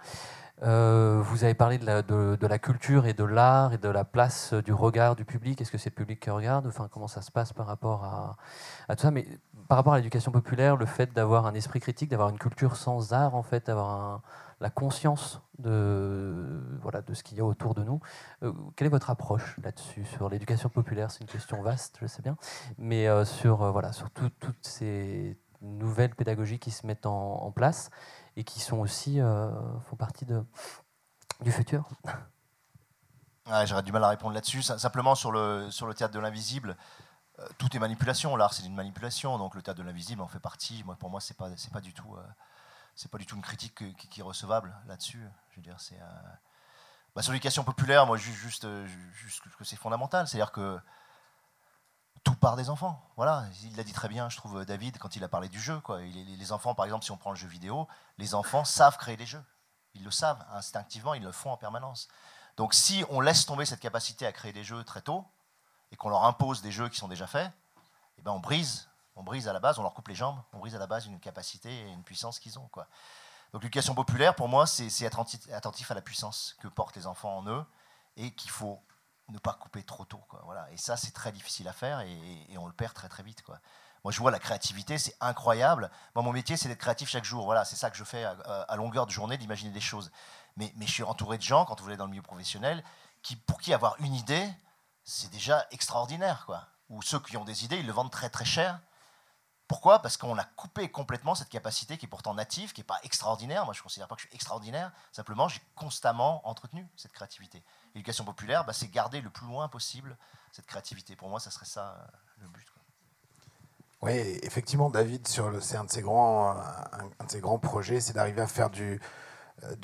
G: vous avez parlé de la, la culture et de l'art et de la place du regard du public. Est-ce que c'est le public qui regarde? Enfin, comment ça se passe par rapport à tout ça? Mais par rapport à l'éducation populaire, le fait d'avoir un esprit critique, d'avoir une culture sans art, en fait, d'avoir un, la conscience de, voilà, de ce qu'il y a autour de nous. Euh, quelle est votre approche là-dessus Sur l'éducation populaire, c'est une question vaste, je sais bien, mais euh, sur, euh, voilà, sur toutes ces nouvelles pédagogies qui se mettent en, place et qui sont aussi, font partie de, du futur
A: J'aurais du mal à répondre là-dessus. Simplement sur le, sur le théâtre de l'invisible, tout est manipulation. L'art, c'est une manipulation. Donc le théâtre de l'invisible en fait partie. Moi, pour moi, c'est pas, pas du tout c'est pas du tout une critique qui, est recevable là-dessus. Je veux dire, c'est euh, bah, sur l'éducation populaire, moi, juste, euh, juste, que c'est fondamental, c'est-à-dire que tout part des enfants. Voilà, il l'a dit très bien, je trouve, David, quand il a parlé du jeu. Les enfants, par exemple, si on prend le jeu vidéo, les enfants savent créer des jeux. Ils le savent instinctivement, ils le font en permanence. Donc, si on laisse tomber cette capacité à créer des jeux très tôt et qu'on leur impose des jeux qui sont déjà faits, eh ben on brise on brise à la base, on leur coupe les jambes, on brise à la base une capacité et une puissance qu'ils ont. Quoi. Donc l'éducation populaire, pour moi, c'est être attentif à la puissance que portent les enfants en eux et qu'il faut ne pas couper trop tôt. Quoi. Voilà. Et ça, c'est très difficile à faire et, on le perd très très vite. Quoi. Moi, je vois la créativité, c'est incroyable. Moi, mon métier, c'est d'être créatif chaque jour. Voilà, c'est ça que je fais à, longueur de journée, d'imaginer des choses. Mais, je suis entouré de gens, quand vous allez dans le milieu professionnel, qui, pour qui avoir une idée, c'est déjà extraordinaire. Quoi. où ceux qui ont des idées, ils le vendent très très cher. Pourquoi? Parce qu'on a coupé complètement cette capacité qui est pourtant native, qui n'est pas extraordinaire. Moi, je ne considère pas que je suis extraordinaire. Simplement, j'ai constamment entretenu cette créativité. L'éducation populaire, bah, c'est garder le plus loin possible cette créativité. Pour moi, ça serait ça euh, le but.
B: Oui, effectivement, David, c'est un ses grands, un de ses grands projets, c'est d'arriver à faire du, euh,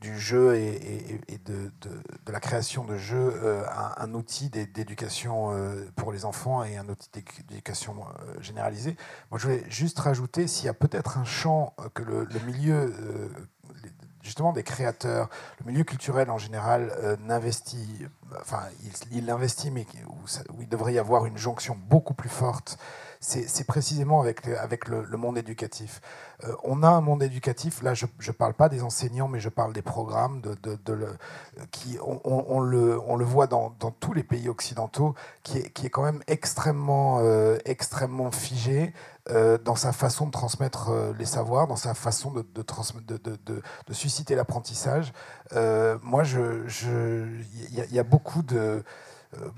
B: du, jeu et, de, de, la création de jeux euh, un, outil d'éducation euh, pour les enfants et un outil d'éducation généralisée. Moi, je voulais juste rajouter s'il y a peut-être un champ que le, milieu justement des créateurs, le milieu culturel en général n'investit, enfin il, investit, mais où, il devrait y avoir une jonction beaucoup plus forte c'est précisément avec, le, monde éducatif. Euh, on a un monde éducatif, là je ne parle pas des enseignants, mais je parle des programmes, qui, on, le, voit dans, tous les pays occidentaux, qui est, quand même extrêmement, euh, extrêmement figé euh, dans sa façon de transmettre les savoirs, dans sa façon de, susciter l'apprentissage. moi, il je, y, a beaucoup de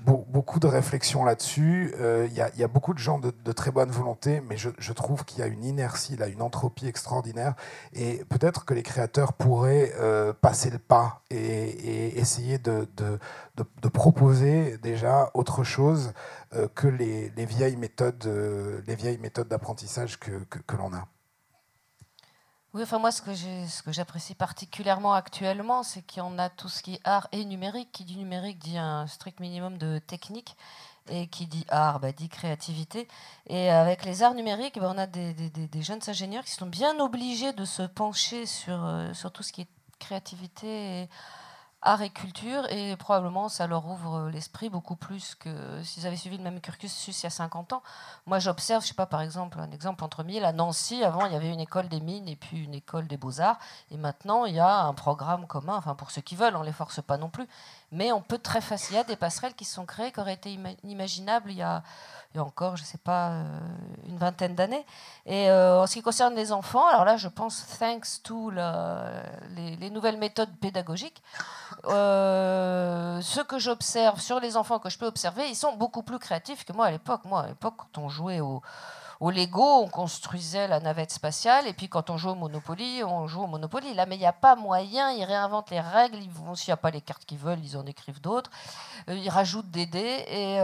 B: beaucoup de réflexions là-dessus. Il euh, y, a beaucoup de gens de, très bonne volonté, mais je, trouve qu'il y a une inertie, là, une entropie extraordinaire. Et peut-être que les créateurs pourraient euh, passer le pas et, essayer de, proposer déjà autre chose que les, vieilles méthodes, méthodes d'apprentissage que l'on a.
C: Oui, enfin moi, ce que j'apprécie particulièrement actuellement, c'est qu'on a tout ce qui est art et numérique. Qui dit numérique dit un strict minimum de technique. Et qui dit art, bah, dit créativité. Et avec les arts numériques, bah, on a des, jeunes ingénieurs qui sont bien obligés de se pencher sur, euh, sur tout ce qui est créativité et art et culture, et probablement ça leur ouvre l'esprit beaucoup plus que s'ils avaient suivi le même cursus il y a 50 ans. Moi, j'observe, je sais pas, par exemple, un exemple entre mille, à Nancy, avant, il y avait une école des mines et puis une école des beaux-arts, et maintenant, il y a un programme commun, enfin, pour ceux qui veulent, on les force pas non plus, mais on peut très facilement, des passerelles qui sont créées, qui auraient été inimaginables il y a il y a encore, je ne sais pas, euh, une vingtaine d'années. Et euh, en ce qui concerne les enfants, alors là, je pense, thanks to les, nouvelles méthodes pédagogiques, euh, ce que j'observe sur les enfants que je peux observer, ils sont beaucoup plus créatifs que moi à l'époque. Moi, à l'époque, quand on jouait au, Lego, on construisait la navette spatiale, et puis quand on joue au Monopoly, on joue au Monopoly. Là, mais il n'y a pas moyen, ils réinventent les règles, s'il n'y a pas les cartes qu'ils veulent, ils en écrivent d'autres, ils rajoutent des dés, et,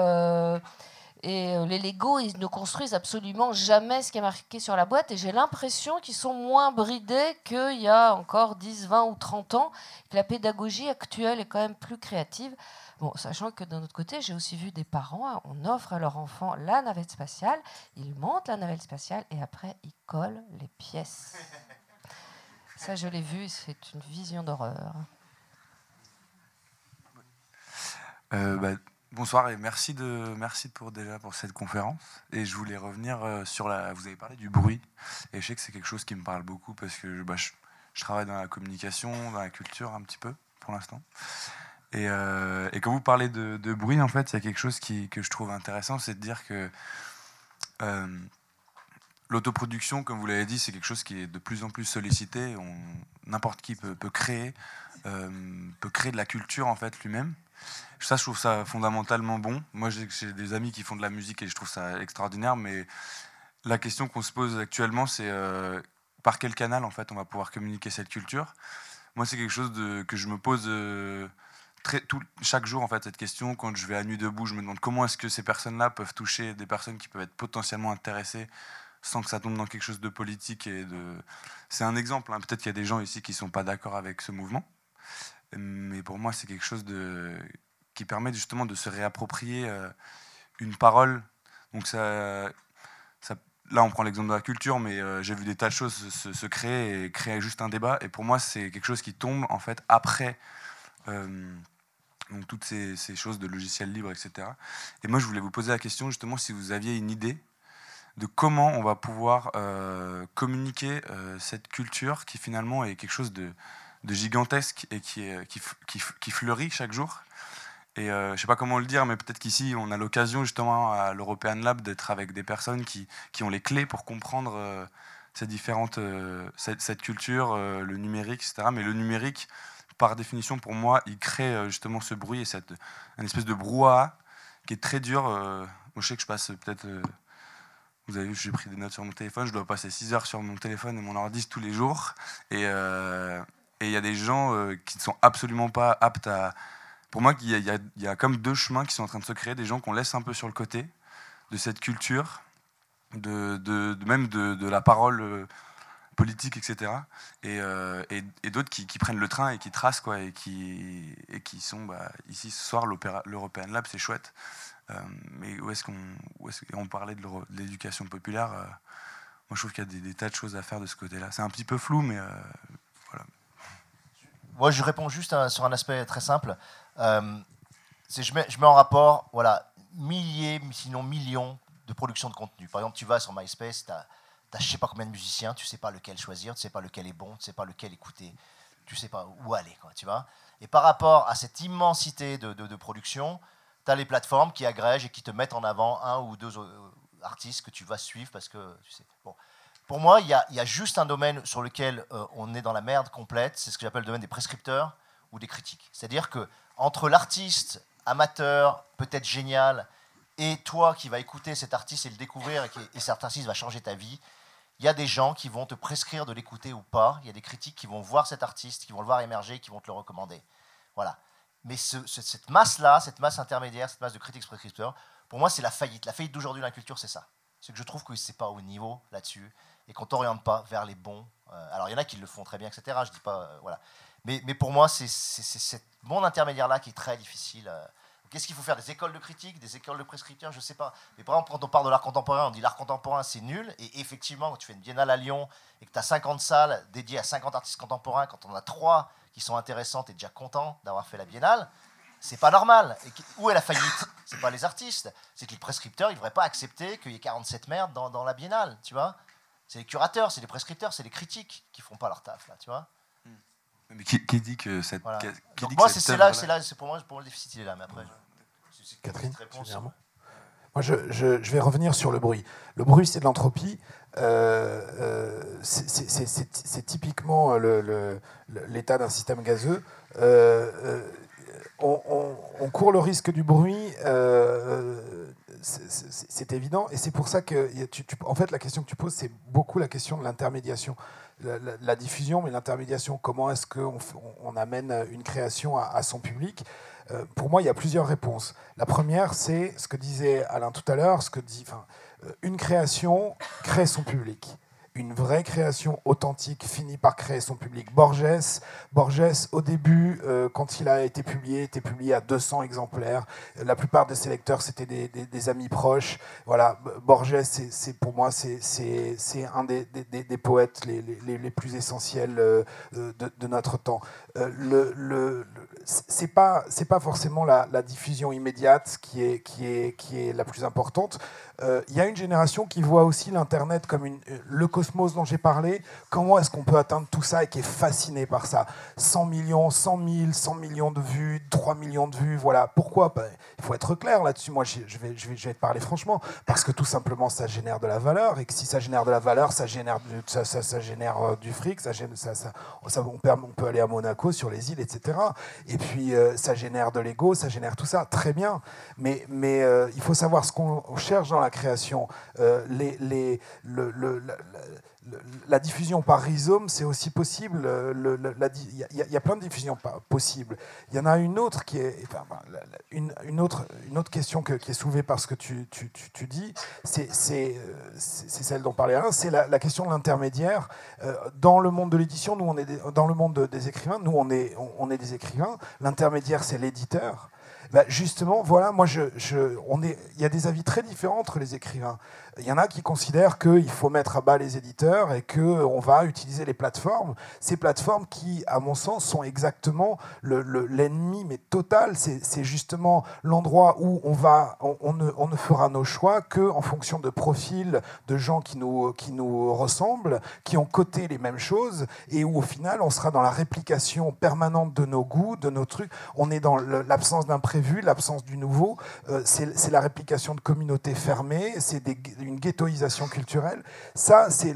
C: et euh, les Lego, ils ne construisent absolument jamais ce qui est marqué sur la boîte. Et j'ai l'impression qu'ils sont moins bridés qu'il y a encore 10, 20 ou 30 ans. Que la pédagogie actuelle est quand même plus créative. Bon, sachant que d'un autre côté, j'ai aussi vu des parents, hein, on offre à leur enfant la navette spatiale, ils montent la navette spatiale et après ils collent les pièces. Ça, je l'ai vu, c'est une vision d'horreur.
H: Euh, bah, Bonsoir et merci, de, merci pour, déjà pour cette conférence. Et je voulais revenir euh, sur la. Vous avez parlé du bruit. Et je sais que c'est quelque chose qui me parle beaucoup parce que bah, je, travaille dans la communication, dans la culture un petit peu pour l'instant. Et, euh, quand vous parlez de, bruit, en fait, il y a quelque chose qui, que je trouve intéressant c'est de dire que euh, l'autoproduction, comme vous l'avez dit, c'est quelque chose qui est de plus en plus sollicité. N'importe qui peut, peut créer, peut créer de la culture en fait lui-même. Ça, je trouve ça fondamentalement bon. Moi, j'ai des amis qui font de la musique et je trouve ça extraordinaire, mais la question qu'on se pose actuellement, c'est euh, par quel canal, en fait, on va pouvoir communiquer cette culture? Moi, c'est quelque chose que je me pose euh, chaque jour, en fait, cette question. Quand je vais à Nuit debout, je me demande comment est-ce que ces personnes-là peuvent toucher des personnes qui peuvent être potentiellement intéressées sans que ça tombe dans quelque chose de politique et de... C'est un exemple. Hein. Peut-être qu'il y a des gens ici qui sont pas d'accord avec ce mouvement. Mais pour moi, c'est quelque chose qui permet justement de se réapproprier euh, une parole. Donc ça, là, on prend l'exemple de la culture, mais euh, j'ai vu des tas de choses se, créer et créer juste un débat. Et pour moi, c'est quelque chose qui tombe en fait après euh, toutes ces, ces, choses de logiciels libres, etc. Et moi, je voulais vous poser la question justement si vous aviez une idée de comment on va pouvoir communiquer cette culture qui finalement est quelque chose de, de gigantesque et qui, qui, qui, fleurit chaque jour. Et euh, je ne sais pas comment le dire, mais peut-être qu'ici, on a l'occasion justement à l'European Lab d'être avec des personnes qui, qui, ont les clés pour comprendre euh, ces différentes, euh, cette, culture, le numérique, etc. Mais le numérique, par définition, pour moi, il crée justement ce bruit et cette une espèce de brouhaha qui est très dur je sais que je passe peut-être. vous avez vu, j'ai pris des notes sur mon téléphone. Je dois passer 6 heures sur mon téléphone et mon ordi tous les jours. Et et il y a des gens euh, qui ne sont absolument pas aptes à. Pour moi, il y, a, comme deux chemins qui sont en train de se créer. Des gens qu'on laisse un peu sur le côté de cette culture, de, même de, la parole euh, politique, etc. Et, euh, et- d'autres qui, prennent le train et qui tracent, quoi, et qui, sont bah, ici ce soir, l'European Lab, c'est chouette. Mais où est-ce qu'on et on parlait de l'éducation populaire. moi, je trouve qu'il y a des, des tas de choses à faire de ce côté-là. C'est un petit peu flou, mais euh,
A: Moi, je réponds juste sur un aspect très simple. Euh, je, mets, je mets en rapport voilà, milliers, sinon millions de productions de contenu. Par exemple, tu vas sur MySpace, tu as, je sais pas combien de musiciens, tu sais pas lequel choisir, tu sais pas lequel est bon, tu sais pas lequel écouter, tu sais pas où aller. Quoi, tu vois et par rapport à cette immensité de, de, de production, tu as les plateformes qui agrègent et qui te mettent en avant un ou deux euh, artistes que tu vas suivre parce que tu sais. Pour moi, il y, a, juste un domaine sur lequel euh, on est dans la merde complète, c'est ce que j'appelle le domaine des prescripteurs ou des critiques. C'est-à-dire que entre l'artiste amateur, peut-être génial, et toi qui vas écouter cet artiste et le découvrir et, qui, et cet artiste va changer ta vie, il y a des gens qui vont te prescrire de l'écouter ou pas. Il y a des critiques qui vont voir cet artiste, qui vont le voir émerger, qui vont te le recommander. Voilà. Mais ce- ce- cette masse-là, cette masse intermédiaire, cette masse de critiques prescripteurs, pour moi, c'est la faillite. La faillite d'aujourd'hui dans la culture, c'est ça. C'est que je trouve que c'est pas au niveau là-dessus et qu'on t'oriente pas vers les bons. euh, alors, il y en a qui le font très bien, etc. Je dis pas, euh, voilà. Mais, pour moi, c'est c'est- c'est cet monde intermédiaire-là qui est très difficile. euh. Qu'est-ce qu'il faut faire? Des écoles de critique, des écoles de prescripteurs Je sais pas. Mais par exemple, quand on parle de l'art contemporain, on dit l'art contemporain, c'est nul. Et effectivement, quand tu fais une biennale à Lyon et que tu as 50 salles dédiées à 50 artistes contemporains, quand on a 3 qui sont intéressants, tu es déjà content d'avoir fait la biennale. C'est pas normal. Et où est la faillite? C'est pas les artistes. C'est que les prescripteurs, ils devraient pas accepter qu'il y ait 47 merdes dans, dans la biennale, tu vois? C'est les curateurs, c'est les prescripteurs, c'est les critiques qui font pas leur taf, là, tu vois
H: mais qui, qui dit que cette.
A: Voilà.
H: qui- qui
A: Donc
H: dit
A: moi, c'est là, c'est là, c'est pour moi, pour moi, le déficit il est là. Mais après, je- c'est-
B: Catherine,
A: réponse.
B: Moi, je, je- je vais revenir sur le bruit. Le bruit, c'est de l'entropie. Euh, euh, c'est- typiquement le- le- le- l'état d'un système gazeux. Euh, euh, on, on- on court le risque du bruit, euh, c'est- évident, et c'est pour ça que en fait, la question que tu poses, c'est beaucoup la question de l'intermédiation. La, la- diffusion, mais l'intermédiation, comment est-ce qu'on on, amène une création à, son public? Euh, Pour moi, il y a plusieurs réponses. La première, c'est ce que disait Alain tout à l'heure, ce que dit, euh, une création crée son public. Une vraie création authentique finit par créer son public. Borges, Borges au début, euh, quand il a été publié, était publié à 200 exemplaires. La plupart de ses lecteurs, c'était des, amis proches. Voilà, Borges, c'est pour moi, c'est- un des, des- poètes les, les- plus essentiels euh, euh, de, notre temps. Euh, le, le, c'est pas c'est pas forcément la, la diffusion immédiate qui est qui est qui est la plus importante. Il y a une génération qui voit aussi l'internet comme une, le dont j'ai parlé. Comment est-ce qu'on peut atteindre tout ça et qui est fasciné par ça? 100 millions, 100 000, 100 millions de vues, 3 millions de vues. Voilà. Pourquoi? Ben, Il faut être clair là-dessus. Moi, je vais, te parler franchement. Parce que tout simplement, ça génère de la valeur. Et que si ça génère de la valeur, ça génère du, ça, génère, euh, du fric. Ça, gêne- ça, ça- on, peut, on peut aller à Monaco, sur les îles, etc. Et puis, euh, ça génère de l'ego, ça génère tout ça. Très bien. Mais, euh, il faut savoir ce qu'on cherche dans la création. La diffusion par rhizome, c'est aussi possible. Il y, a- plein de diffusions possibles. Il y en a une autre qui est enfin, une, autre une autre question que- qui est soulevée par ce que tu, dis, c'est celle dont parlait Alain, c'est la, question de l'intermédiaire. Euh, dans le monde de l'édition, nous on est des- dans le monde de- des écrivains, nous on est on, est des écrivains. L'intermédiaire, c'est l'éditeur. Bah, justement, voilà, moi, je- on est, il y a des avis très différents entre les écrivains. Il y en a qui considèrent qu'il faut mettre à bas les éditeurs et qu'on va utiliser les plateformes. Ces plateformes qui, à mon sens, sont exactement le- le- l'ennemi, mais total. C'est justement l'endroit où on, va, on, ne, fera nos choix qu'en fonction de profils de gens qui nous, qui nous ressemblent, qui ont coté les mêmes choses, et où au final, on sera dans la réplication permanente de nos goûts, de nos trucs. On est dans l'absence d'imprévu l'absence du nouveau. Euh, c'est la réplication de communautés fermées, c'est une ghettoisation culturelle. Ça, c'est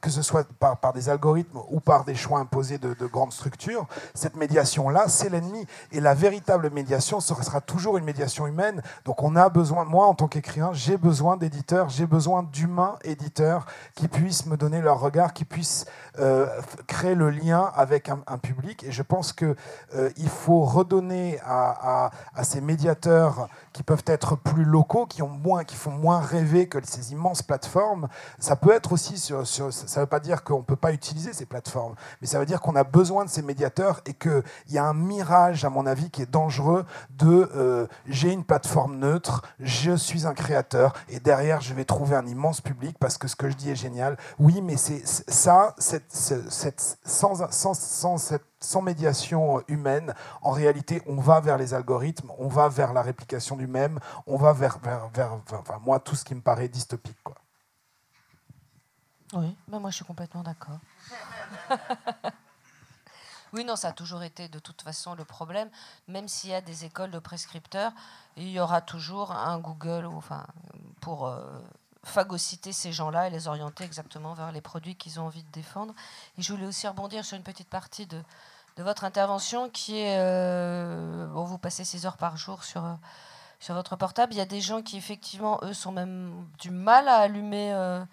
B: que ce soit par, des algorithmes ou par des choix imposés de, de grandes structures, cette médiation-là, c'est l'ennemi. Et la véritable médiation sera toujours une médiation humaine. Donc on a besoin, moi en tant qu'écrivain, j'ai besoin d'éditeurs, j'ai besoin d'humains éditeurs qui puissent me donner leur regard, qui puissent euh, créer le lien avec un, public. Et je pense qu'il euh, il faut redonner à, à, ces médiateurs qui peuvent être plus locaux, qui, ont moins, qui font moins rêver que ces immenses plateformes. Ça peut être aussi, sur, ça ne veut pas dire qu'on ne peut pas utiliser ces plateformes, mais ça veut dire qu'on a besoin de ces médiateurs et qu'il y a un mirage, à mon avis, qui est dangereux de euh, j'ai une plateforme neutre, je suis un créateur et derrière je vais trouver un immense public parce que ce que je dis est génial. Oui, mais c'est ça, cette, sans, sans, sans, cette, sans médiation humaine, en réalité, on va vers les algorithmes, on va vers la réplication du même, on va vers, vers, vers enfin, moi, tout ce qui me paraît dystopique. Quoi.
C: Oui, ben moi je suis complètement d'accord. Oui, non, ça a toujours été de toute façon le problème. Même s'il y a des écoles de prescripteurs, il y aura toujours un Google enfin, pour euh, phagocyter ces gens-là et les orienter exactement vers les produits qu'ils ont envie de défendre. Et je voulais aussi rebondir sur une petite partie de, de votre intervention qui est, euh, bon, vous passez 6 heures par jour sur, sur votre portable. Il y a des gens qui, effectivement, eux, sont même du mal à allumer. Euh,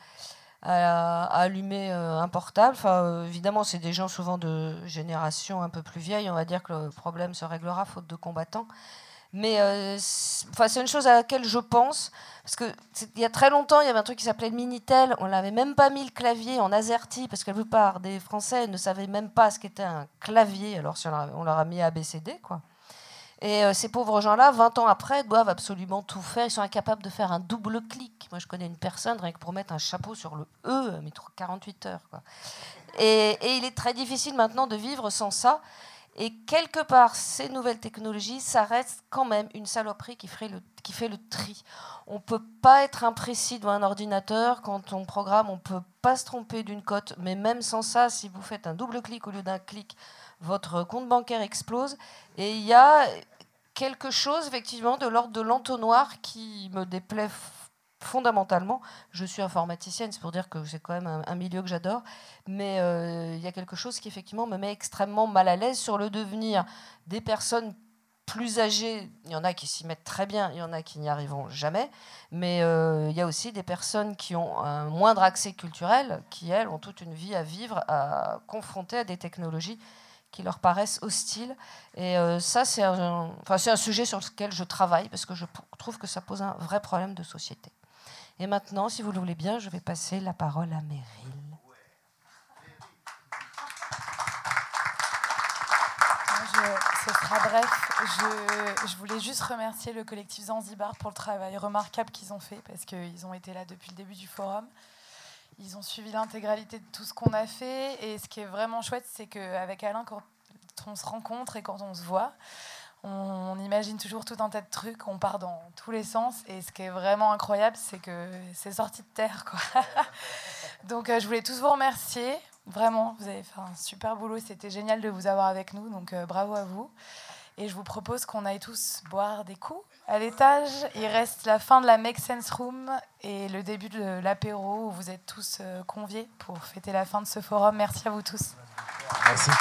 C: à, allumer euh, un portable. Enfin, euh, évidemment, c'est des gens souvent de génération un peu plus vieille. On va dire que le problème se réglera faute de combattants. Mais euh, c'est une chose à laquelle je pense. Parce qu'il y a très longtemps, il y avait un truc qui s'appelait Minitel. On n'avait même pas mis le clavier en AZERTY, parce que la plupart des Français ne savaient même pas ce qu'était un clavier. Alors, on leur a mis ABCD, quoi. Et euh, ces pauvres gens-là, 20 ans après, doivent absolument tout faire. Ils sont incapables de faire un double clic. Moi, je connais une personne, rien que pour mettre un chapeau sur le E, mais 48 heures. Et, il est très difficile maintenant de vivre sans ça. Et quelque part, ces nouvelles technologies, ça reste quand même une saloperie qui, qui fait le tri. On ne peut pas être imprécis devant un ordinateur. Quand on programme, on ne peut pas se tromper d'une cote. Mais même sans ça, si vous faites un double clic au lieu d'un clic, votre compte bancaire explose. Et il y a quelque chose, effectivement, de l'ordre de l'entonnoir qui me déplaît fondamentalement. Je suis informaticienne, c'est pour dire que c'est quand même un, milieu que j'adore, mais euh, il y a quelque chose qui, effectivement, me met extrêmement mal à l'aise sur le devenir des personnes plus âgées. Il y en a qui s'y mettent très bien, il y en a qui n'y arriveront jamais, mais euh, il y a aussi des personnes qui ont un moindre accès culturel, qui, elles, ont toute une vie à vivre, à confronter à des technologies qui leur paraissent hostiles. Et euh, ça, c'est un, sujet sur lequel je travaille parce que je trouve que ça pose un vrai problème de société. Et maintenant, si vous le voulez bien, je vais passer la parole à Meryl.
I: ce sera bref. Je, je, voulais juste remercier le collectif Zanzibar pour le travail remarquable qu'ils ont fait parce qu'ils ont été là depuis le début du forum. Ils ont suivi l'intégralité de tout ce qu'on a fait. Et ce qui est vraiment chouette, c'est qu'avec Alain, quand on se rencontre et quand on se voit, on, imagine toujours tout un tas de trucs, on part dans tous les sens. Et ce qui est vraiment incroyable, c'est que c'est sorti de terre. Quoi. donc euh, je voulais tous vous remercier. Vraiment, vous avez fait un super boulot. C'était génial de vous avoir avec nous. Donc euh, bravo à vous. Et je vous propose qu'on aille tous boire des coups à l'étage. Il reste la fin de la Make Sense Room et le début de l'apéro où vous êtes tous euh, conviés pour fêter la fin de ce forum. Merci à vous tous.
B: Merci.